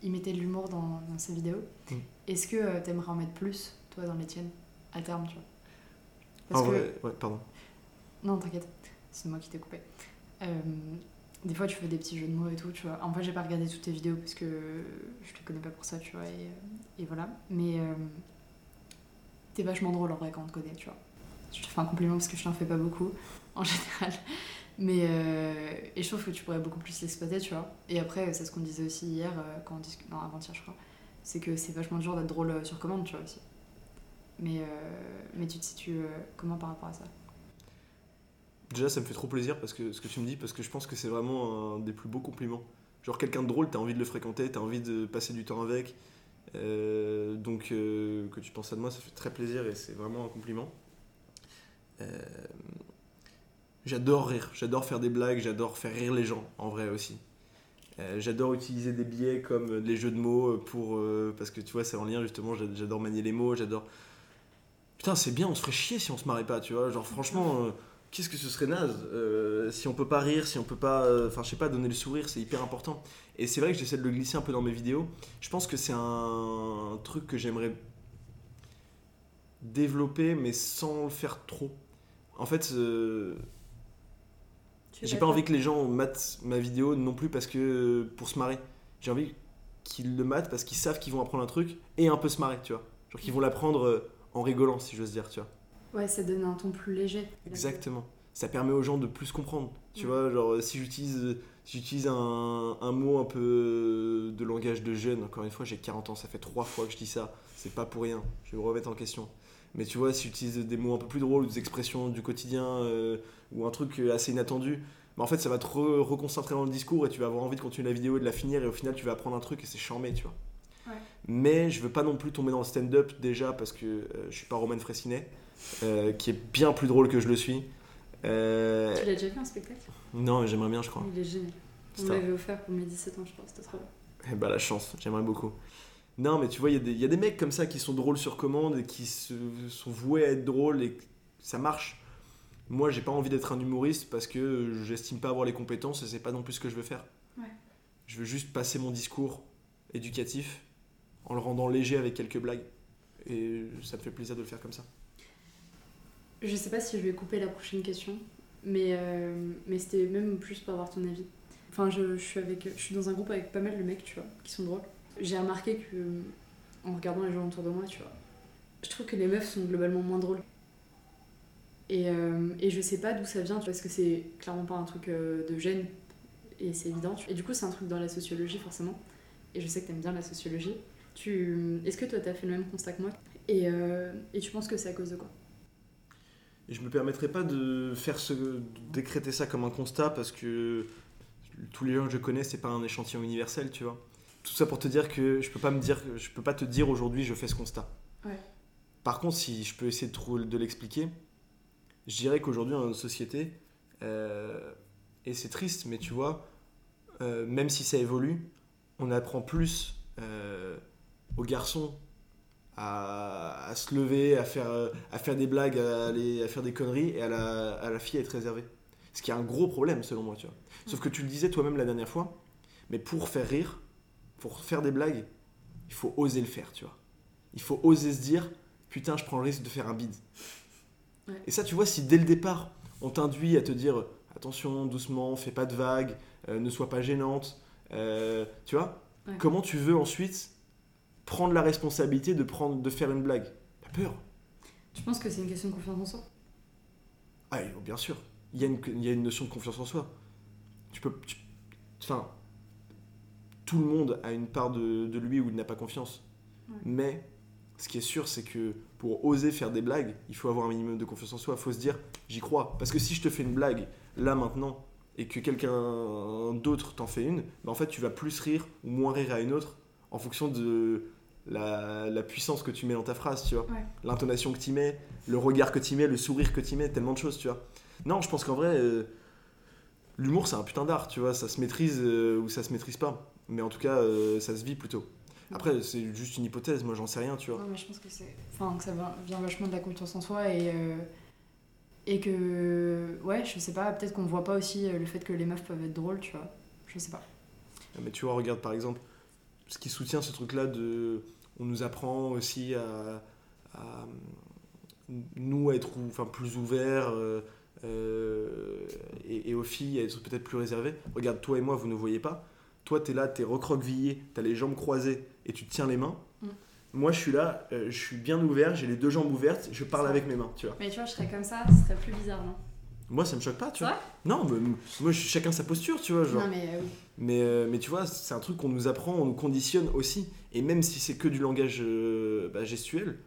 il, mettait de l'humour dans, ses vidéos. Mm. Est-ce que tu aimerais en mettre plus, toi, dans les tiennes, à terme, tu vois? Parce que... ouais, pardon. Non, t'inquiète, c'est moi qui t'ai coupé. Euh, des fois, tu fais des petits jeux de mots et tout, tu vois. En fait, j'ai pas regardé toutes tes vidéos parce que je te connais pas pour ça, tu vois, et, voilà. Mais euh, t'es vachement drôle en vrai quand on te connaît, tu vois. Je te fais un compliment parce que je t'en fais pas beaucoup, en général. Mais euh, et je trouve que tu pourrais beaucoup plus l'exploiter, tu vois. Et après, c'est ce qu'on disait aussi hier, quand on discute, non, avant-hier, je crois. C'est que c'est vachement dur d'être drôle sur commande, tu vois, aussi. Mais, mais tu te situes comment par rapport à ça? Déjà, ça me fait trop plaisir parce que ce que tu me dis, parce que je pense que c'est vraiment un des plus beaux compliments. Genre, quelqu'un de drôle, t'as envie de le fréquenter, t'as envie de passer du temps avec. Euh, donc, euh, que tu penses à de moi, ça fait très plaisir et c'est vraiment un compliment. Euh, j'adore rire, j'adore faire des blagues, j'adore faire rire les gens, en vrai aussi. j'adore utiliser des biais comme les jeux de mots pour. parce que tu vois, c'est en lien justement, j'adore manier les mots, j'adore. Putain, c'est bien, on se ferait chier si on se marrait pas, tu vois. Genre, franchement qu'est-ce que ce serait naze euh, si on peut pas rire, si on peut pas, euh, enfin je sais pas, donner le sourire, c'est hyper important. Et c'est vrai que j'essaie de le glisser un peu dans mes vidéos. Je pense que c'est un, truc que j'aimerais développer, mais sans le faire trop. En fait, euh, j'ai pas envie que les gens matent ma vidéo non plus parce que pour se marrer. J'ai envie qu'ils le matent parce qu'ils savent qu'ils vont apprendre un truc et un peu se marrer, tu vois. Genre qu'ils vont l'apprendre en rigolant, si j'ose dire, tu vois. Ouais, ça donne un ton plus léger. Exactement. Ça permet aux gens de plus comprendre. Tu vois, genre si j'utilise j'utilise un, un, mot un peu de langage de jeune, encore une fois, j'ai 40 ans, ça fait trois fois que je dis ça. C'est pas pour rien. Je vais me remettre en question. Mais tu vois, si j'utilise des mots un peu plus drôles, des expressions du quotidien euh, ou un truc assez inattendu, bah en fait, ça va te reconcentrer dans le discours et tu vas avoir envie de continuer la vidéo et de la finir et au final, tu vas apprendre un truc et c'est charmé, tu vois. Ouais. Mais je veux pas non plus tomber dans le stand-up déjà parce que euh, je suis pas Roman Fressinet. Euh, qui est bien plus drôle que je le suis. Euh, tu l'as déjà vu un spectacle? Non, j'aimerais bien, je crois. Il est génial. On l'avait offert pour mes 17 ans, je crois, c'était trop bien. Eh bah, la chance, j'aimerais beaucoup. Non, mais tu vois, il y, y, a des mecs comme ça qui sont drôles sur commande et qui se, sont voués à être drôles et ça marche. Moi, j'ai pas envie d'être un humoriste parce que j'estime pas avoir les compétences et c'est pas non plus ce que je veux faire. Ouais. Je veux juste passer mon discours éducatif en le rendant léger avec quelques blagues. Et ça me fait plaisir de le faire comme ça. Je sais pas si je vais couper la prochaine question, mais, euh, mais c'était même plus pour avoir ton avis. Enfin, je, suis avec, je suis dans un groupe avec pas mal de mecs, tu vois, qui sont drôles. J'ai remarqué que, en regardant les gens autour de moi, tu vois, je trouve que les meufs sont globalement moins drôles. Et, euh, et je sais pas d'où ça vient, parce que c'est clairement pas un truc euh, de gêne, et c'est évident. Et du coup, c'est un truc dans la sociologie, forcément. Et je sais que t'aimes bien la sociologie. Tu... Est-ce que toi, t'as fait le même constat que moi? Et, et tu penses que c'est à cause de quoi? Et je me permettrai pas de faire ce, décréter ça comme un constat parce que tous les gens que je connais, c'est pas un échantillon universel, tu vois. Tout ça pour te dire que je peux pas me dire, je peux pas te dire aujourd'hui je fais ce constat. Par contre, si je peux essayer de, de l'expliquer, je dirais qu'aujourd'hui dans notre société, euh, et c'est triste, mais tu vois, euh, même si ça évolue, on apprend plus euh, aux garçons à, se lever, à faire, à faire des blagues, à, aller, à faire des conneries, et à la, à la fille à être réservée. Ce qui est un gros problème selon moi, tu vois. Sauf que tu le disais toi-même la dernière fois, mais pour faire rire, pour faire des blagues, il faut oser le faire, tu vois. Il faut oser se dire, putain, je prends le risque de faire un bide. Et ça, tu vois, si dès le départ, on t'induit à te dire, attention, doucement, fais pas de vagues, euh, ne sois pas gênante, euh, tu vois, comment tu veux ensuite prendre la responsabilité de, prendre, de faire une blague T'as peur. Tu penses que c'est une question de confiance en soi? Ah, bien sûr. Il y, a une, il y a une notion de confiance en soi. Tu peux. enfin. Tout le monde a une part de, de lui où il n'a pas confiance. Mais ce qui est sûr, c'est que pour oser faire des blagues, il faut avoir un minimum de confiance en soi. Il faut se dire, j'y crois. Parce que si je te fais une blague, là, maintenant, et que quelqu'un d'autre t'en fait une, bah, en fait, tu vas plus rire ou moins rire à une autre en fonction de la, la puissance que tu mets dans ta phrase, tu vois. Ouais. L'intonation que tu mets, le regard que tu mets, le sourire que tu mets, tellement de choses, tu vois. Non, je pense qu'en vrai, euh, l'humour, c'est un putain d'art, tu vois. Ça se maîtrise euh, ou ça se maîtrise pas. Mais en tout cas, euh, ça se vit plutôt. Après, c'est juste une hypothèse, moi j'en sais rien, tu vois. Ouais, mais je pense que. Enfin, que ça vient vachement de la confiance en soi et. Et que. Ouais, je sais pas, peut-être qu'on voit pas aussi le fait que les meufs peuvent être drôles, tu vois. Je sais pas. Mais tu vois, regarde par exemple, ce qui soutient ce truc-là de. On nous apprend aussi à. à, nous à être enfin, plus ouverts euh, euh, et, et aux filles à être peut-être plus réservées. Regarde, toi et moi, vous ne voyez pas. Toi, t'es là, t'es recroquevillé, t'as les jambes croisées et tu te tiens les mains. Mm. Moi, je suis là, euh, je suis bien ouvert, j'ai les deux jambes ouvertes, je parle avec mes mains, tu vois. Mais tu vois, je serais comme ça, ce serait plus bizarre, non? Moi, ça me choque pas, tu vois. Non, mais moi, chacun sa posture, tu vois. Genre. Non, mais oui. Mais, euh, mais tu vois, c'est un truc qu'on nous apprend, on nous conditionne aussi. Et même si c'est que du langage euh, bah, gestuel,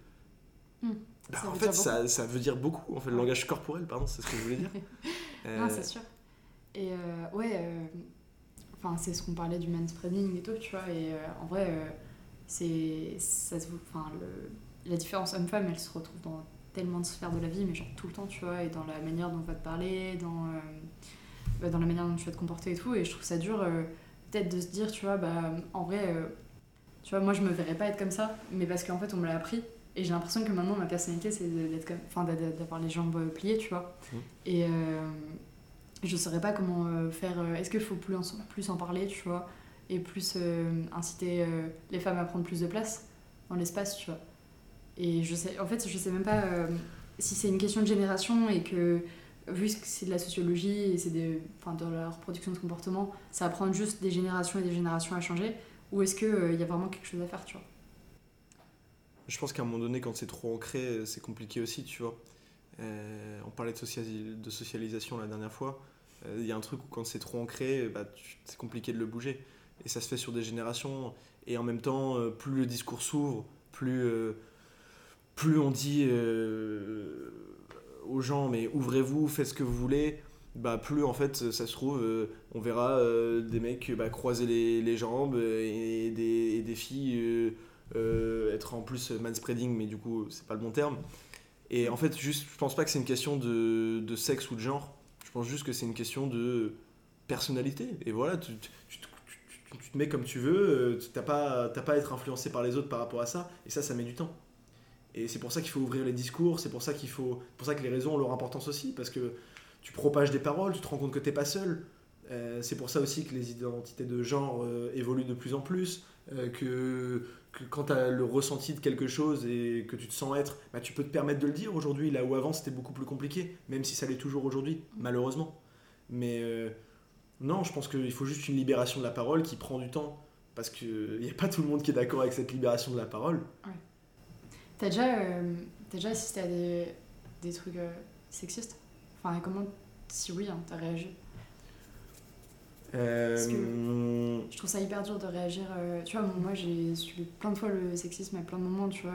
Hmm. bah, en fait, ça, ça veut dire beaucoup. En fait, le langage corporel, pardon, c'est ce que je voulais dire. Euh, Non, c'est sûr. Et ouais, enfin, c'est ce qu'on parlait du manspreading et tout, tu vois. Et en vrai, c'est. ça se- Enfin, le- la différence homme-femme, elle se retrouve dans tellement de sphères de la vie, mais genre tout le temps, tu vois, et dans la manière dont on va te parler, dans, euh, bah, dans la manière dont tu vas te comporter et tout. Et je trouve ça dur, euh, peut-être, de se dire, tu vois, bah, en vrai, euh, tu vois, moi, je me verrais pas être comme ça, mais parce qu'en fait, on me l'a appris. Et j'ai l'impression que maintenant, ma personnalité, c'est d'être comme. Enfin, d'a- d'avoir les jambes euh, pliées, tu vois. Mhm. Et je saurais pas comment faire. Est-ce qu'il faut plus en, plus en parler, tu vois Et plus inciter les femmes à prendre plus de place dans l'espace, tu vois Et je sais. En fait, je sais même pas euh, si c'est une question de génération et que. Vu que c'est de la sociologie et c'est des, enfin, de la reproduction de comportement, ça va prendre juste des générations et des générations à changer, ou est-ce qu'il y a vraiment quelque chose à faire, tu vois? Je pense qu'à un moment donné, quand c'est trop ancré, c'est compliqué aussi, tu vois. Euh, on parlait de, sociali- de socialisation la dernière fois. Euh, Il y a un truc où quand c'est trop ancré, bah, c'est compliqué de le bouger. Et ça se fait sur des générations. Et en même temps, euh, plus le discours s'ouvre, plus, euh, plus on dit euh, aux gens, mais ouvrez-vous, faites ce que vous voulez, bah, plus en fait, ça se trouve, euh, on verra euh, des mecs bah, croiser les, jambes et des, et des filles euh, euh, être en plus manspreading, mais du coup, c'est pas le bon terme. Et en fait, juste, je pense pas que c'est une question de, sexe ou de genre. Je pense juste que c'est une question de personnalité. Et voilà, tu, te mets comme tu veux, euh, t'as pas, pas à être influencé par les autres par rapport à ça. Et ça, ça met du temps. Et c'est pour ça qu'il faut ouvrir les discours, c'est pour ça qu'il faut, pour ça que les réseaux ont leur importance aussi, parce que tu propages des paroles, tu te rends compte que t'es pas seul. Euh, c'est pour ça aussi que les identités de genre euh, évoluent de plus en plus, euh, que, quand tu as le ressenti de quelque chose et que tu te sens être, bah, tu peux te permettre de le dire aujourd'hui, là où avant c'était beaucoup plus compliqué, même si ça l'est toujours aujourd'hui, malheureusement. Mais non, je pense qu'il faut juste une libération de la parole qui prend du temps, parce qu'il n'y a pas tout le monde qui est d'accord avec cette libération de la parole. T'as déjà, euh, t'as déjà assisté à des, des trucs euh, sexistes? Enfin, comment, si oui, hein, t'as réagi? Euh, Parce Je trouve ça hyper dur de réagir. euh, tu vois, moi j'ai subi plein de fois le sexisme à plein de moments, tu vois,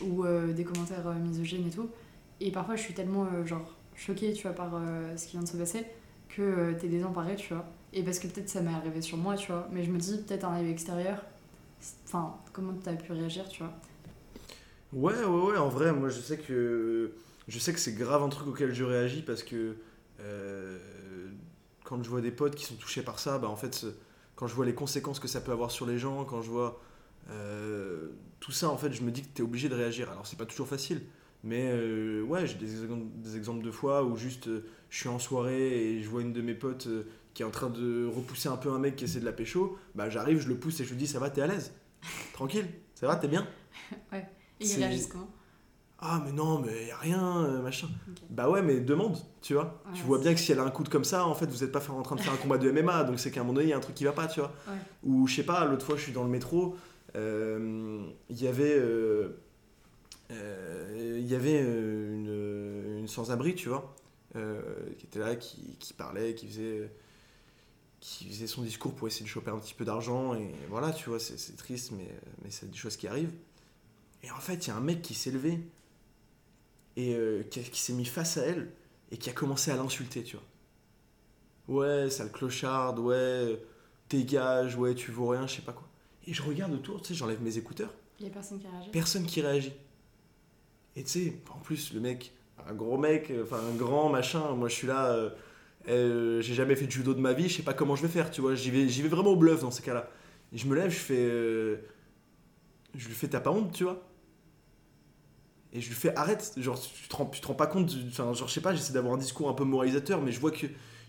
ou euh, des commentaires euh, misogynes et tout. Et parfois je suis tellement euh, genre choquée, tu vois, par euh, ce qui vient de se passer, que euh, t'es désemparée, tu vois. Et parce que peut-être ça m'est arrivé sur moi, tu vois. Mais je me dis, peut-être un œil extérieur, enfin, comment t'as pu réagir, tu vois? Ouais, ouais, ouais, en vrai, moi je sais que je sais que c'est grave un truc auquel je réagis parce que euh, quand je vois des potes qui sont touchés par ça, bah en fait, quand je vois les conséquences que ça peut avoir sur les gens, quand je vois euh, tout ça, en fait, je me dis que t'es obligé de réagir. Alors c'est pas toujours facile, mais euh, ouais, j'ai des exemples, des exemples de fois où juste je suis en soirée et je vois une de mes potes qui est en train de repousser un peu un mec qui essaie de la pécho, bah j'arrive, je le pousse et je lui dis ça va, t'es à l'aise, tranquille, ça va, t'es bien? Et réagissent comment? Ah mais non, mais y a rien, euh, machin. Bah ouais, mais demande, tu vois. Ouais, tu vois bien que si elle a un coup de comme ça, en fait, vous êtes pas en train de faire un combat de MMA, donc c'est qu'à un moment donné, il y a un truc qui va pas, tu vois. Ouais. Ou je sais pas, l'autre fois, je suis dans le métro, euh, il y avait, euh, euh, il y avait une, une sans-abri, tu vois, qui était là, qui, qui parlait, qui faisait, qui faisait son discours pour essayer de choper un petit peu d'argent, et voilà, tu vois, c'est c'est triste, mais, mais c'est des choses qui arrivent. Et en fait, il y a un mec qui s'est levé et euh, qui, s'est mis face à elle et qui a commencé à l'insulter, tu vois. Ouais, sale clocharde, ouais, dégage, ouais, tu vaux rien, je sais pas quoi. Et je regarde autour, tu sais, j'enlève mes écouteurs, Il y a personne qui réagit. personne qui réagit. Et tu sais, en plus, le mec, un gros mec, euh, enfin un grand machin, moi je suis là, euh, euh, j'ai jamais fait de judo de ma vie, je sais pas comment je vais faire, tu vois, j'y vais, j'y vais vraiment au bluff dans ces cas-là. Et je me lève, je fais. euh, je lui fais t'as pas honte, tu vois. Et je lui fais arrête, genre tu te rends, tu te rends pas compte, enfin genre je sais pas, j'essaie d'avoir un discours un peu moralisateur, mais je vois que.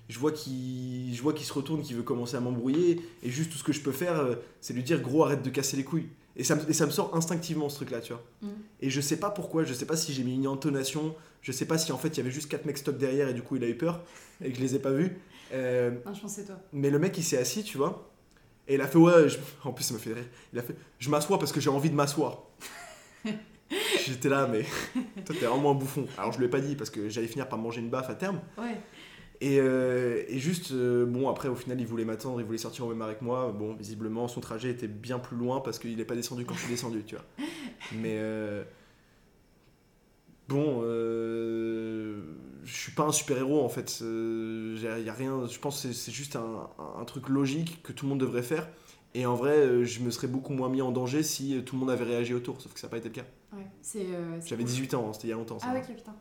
Je vois qu'il je vois qu'il se retourne, qu'il veut commencer à m'embrouiller, et juste tout ce que je peux faire, euh, c'est lui dire gros arrête de casser les couilles. Et ça, me- et ça me sort instinctivement ce truc-là, tu vois. Mm. Et je sais pas pourquoi, je sais pas si j'ai mis une intonation, je sais pas si en fait il y avait juste quatre mecs stock derrière et du coup il a eu peur et que je les ai pas vus. Euh, Non, je c'est toi. mais le mec il s'est assis, tu vois, et il a fait ouais, je- en plus ça me fait rire, il a fait je m'assois parce que j'ai envie de m'asseoir. J'étais là, mais toi t'es vraiment un bouffon. Alors je lui ai pas dit parce que j'allais finir par manger une baffe à terme. Ouais. Et, euh, et juste, euh, bon, après, au final, il voulait m'attendre, il voulait sortir au même avec moi. Bon, visiblement, son trajet était bien plus loin parce qu'il n'est pas descendu quand je suis descendu, tu vois. Mais euh, bon, je suis pas un super-héros en fait. J'ai- y a rien, je pense que c'est- c'est juste un, un truc logique que tout le monde devrait faire. Et en vrai, euh, je me serais beaucoup moins mis en danger si euh, tout le monde avait réagi autour, sauf que ça n'a pas été le cas. Ouais. Euh, J'avais ouf. 18 ans, hein, c'était il y a longtemps. ça. Ah, ok, putain.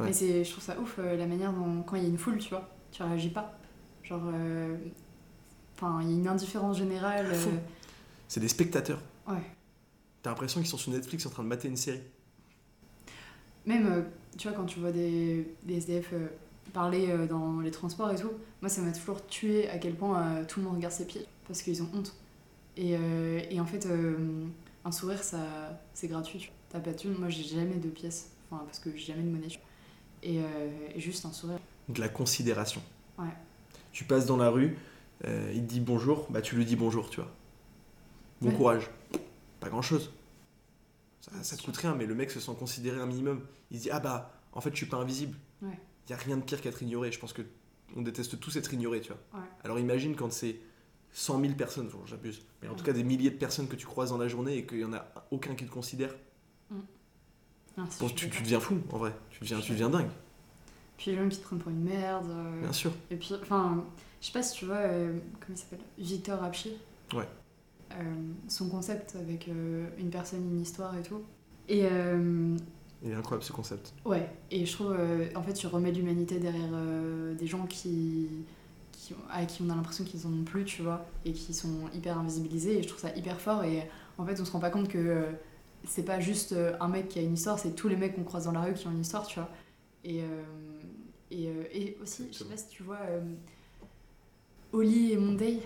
Ouais. Mais c'est, je trouve ça ouf euh, la manière dont, quand il y a une foule, tu vois, tu réagis pas. Genre. euh, Enfin, il y a une indifférence générale. C'est des spectateurs. Ouais. T'as l'impression qu'ils sont sur Netflix en train de mater une série. Même, tu vois, quand tu vois des, des SDF parler dans les transports et tout, moi ça m'a toujours tué à quel point tout le monde regarde ses pieds parce qu'ils ont honte. Et, euh, et en fait, euh, un sourire, ça, c'est gratuit. T'as pas de thune. Moi j'ai jamais de pièces, enfin, parce que j'ai jamais de monnaie. Et, euh, et juste un sourire. de la considération. Ouais. Tu passes dans la rue, il te dit bonjour, bah tu lui dis bonjour, tu vois. Bon Ouais. courage. Pas grand chose. Ça, ça te coûte rien, mais le mec se sent considéré un minimum. Il se dit ah bah en fait je suis pas invisible. Ouais. Il y a rien de pire qu'être ignoré. Je pense que on déteste tous être ignoré, tu vois. Ouais. Alors imagine quand c'est 100 000 personnes, bon, j'abuse, mais en tout cas des milliers de personnes que tu croises dans la journée et qu'il y en a aucun qui te considère. Non, si, Bon, tu, tu deviens fou en vrai. Tu deviens, tu deviens dingue, Puis les gens qui te prennent pour une merde. euh, bien sûr. Et puis, enfin, je sais pas si tu vois, euh, comment il s'appelle Victor Apchi. Ouais. Euh, son concept avec une personne, une histoire et tout. Et Il est incroyable ce concept. ouais, et je trouve, en fait, tu remets l'humanité derrière des gens qui, qui, à qui on a l'impression qu'ils en ont plus, tu vois, et qui sont hyper invisibilisés. Et je trouve ça hyper fort. Et en fait, on se rend pas compte que euh, c'est pas juste euh, un mec qui a une histoire, c'est tous les mecs qu'on croise dans la rue qui ont une histoire, tu vois. Et, euh, et, euh, et aussi, je sais pas si tu vois. euh, Oli et Monday,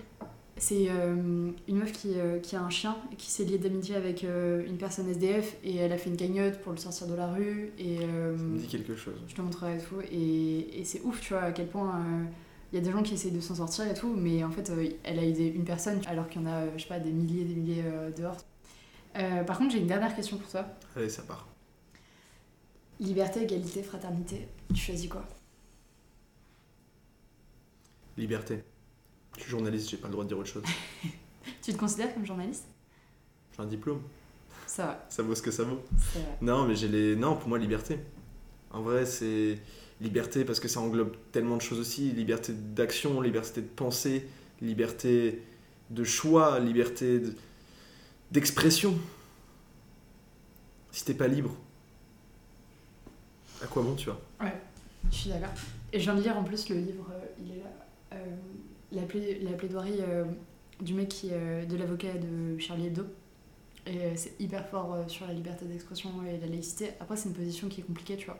c'est une meuf qui, qui a un chien et qui s'est liée d'amitié avec une personne SDF et elle a fait une cagnotte pour le sortir de la rue et Ça me dit quelque chose. je te montrerai tout et, et c'est ouf tu vois à quel point il y a des gens qui essayent de s'en sortir et tout mais en fait euh, elle a aidé une personne alors qu'il y en a euh, je sais pas des milliers et des milliers euh, dehors. Par contre j'ai une dernière question pour toi. Allez, ça part. Liberté, égalité, fraternité, tu choisis quoi? Liberté. Je suis journaliste, j'ai pas le droit de dire autre chose. Tu te considères comme journaliste? J'ai un diplôme, Ça va, ça vaut ce que ça vaut. Non, mais j'ai les. Non, pour moi, liberté. En vrai, c'est liberté parce que ça englobe tellement de choses aussi. Liberté d'action, liberté de penser, liberté de choix, liberté de- d'expression. Si t'es pas libre, à quoi bon, tu vois? Je suis d'accord. Et je viens de lire en plus le livre, euh, il est là, euh, la, pla- la plaidoirie euh, du mec qui, de l'avocat de Charlie Hebdo. Et c'est hyper fort sur la liberté d'expression et la laïcité. Après, c'est une position qui est compliquée, tu vois.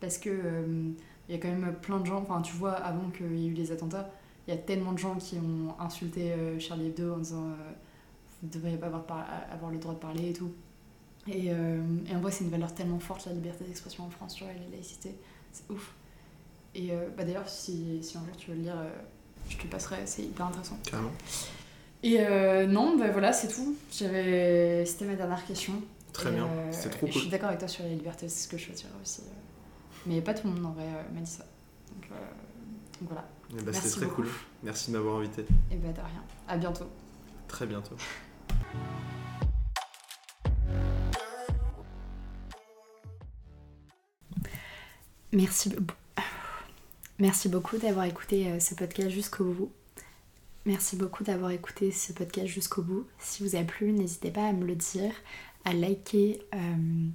Parce que euh, il y a quand même plein de gens, enfin, tu vois, avant qu'il y ait eu les attentats, il y a tellement de gens qui ont insulté euh, Charlie Hebdo en disant euh, vous ne devriez pas avoir, le droit de parler et tout. Et, euh, et en vrai, c'est une valeur tellement forte, la liberté d'expression en France, tu vois, et la laïcité. C'est ouf. Et euh, bah d'ailleurs, si, si un jour tu veux le lire, euh, je te le passerai, c'est hyper intéressant. Carrément. Et non, bah voilà, c'est tout. J'avais... C'était ma dernière question. Très Et, bien, c'est trop et Je cool. suis d'accord avec toi sur les libertés, c'est ce que je choisirais aussi. Mais pas tout le monde en m'a dit ça. Donc, voilà. Eh ben, c'était très cool. Merci de m'avoir invité. Et bah, de rien. À bientôt. Très bientôt. Merci, merci beaucoup d'avoir écouté euh, ce podcast jusqu'au bout. Merci beaucoup d'avoir écouté ce podcast jusqu'au bout. Si vous a plu, n'hésitez pas à me le dire, à liker, euh,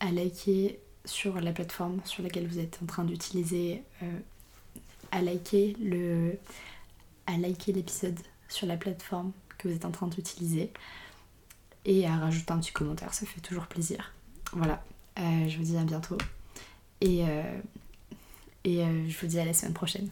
à liker sur la plateforme sur laquelle vous êtes en train d'utiliser, euh, à liker le, à liker l'épisode sur la plateforme que vous êtes en train d'utiliser et à rajouter un petit commentaire, ça fait toujours plaisir. Voilà, je vous dis à bientôt et, et je vous dis à la semaine prochaine.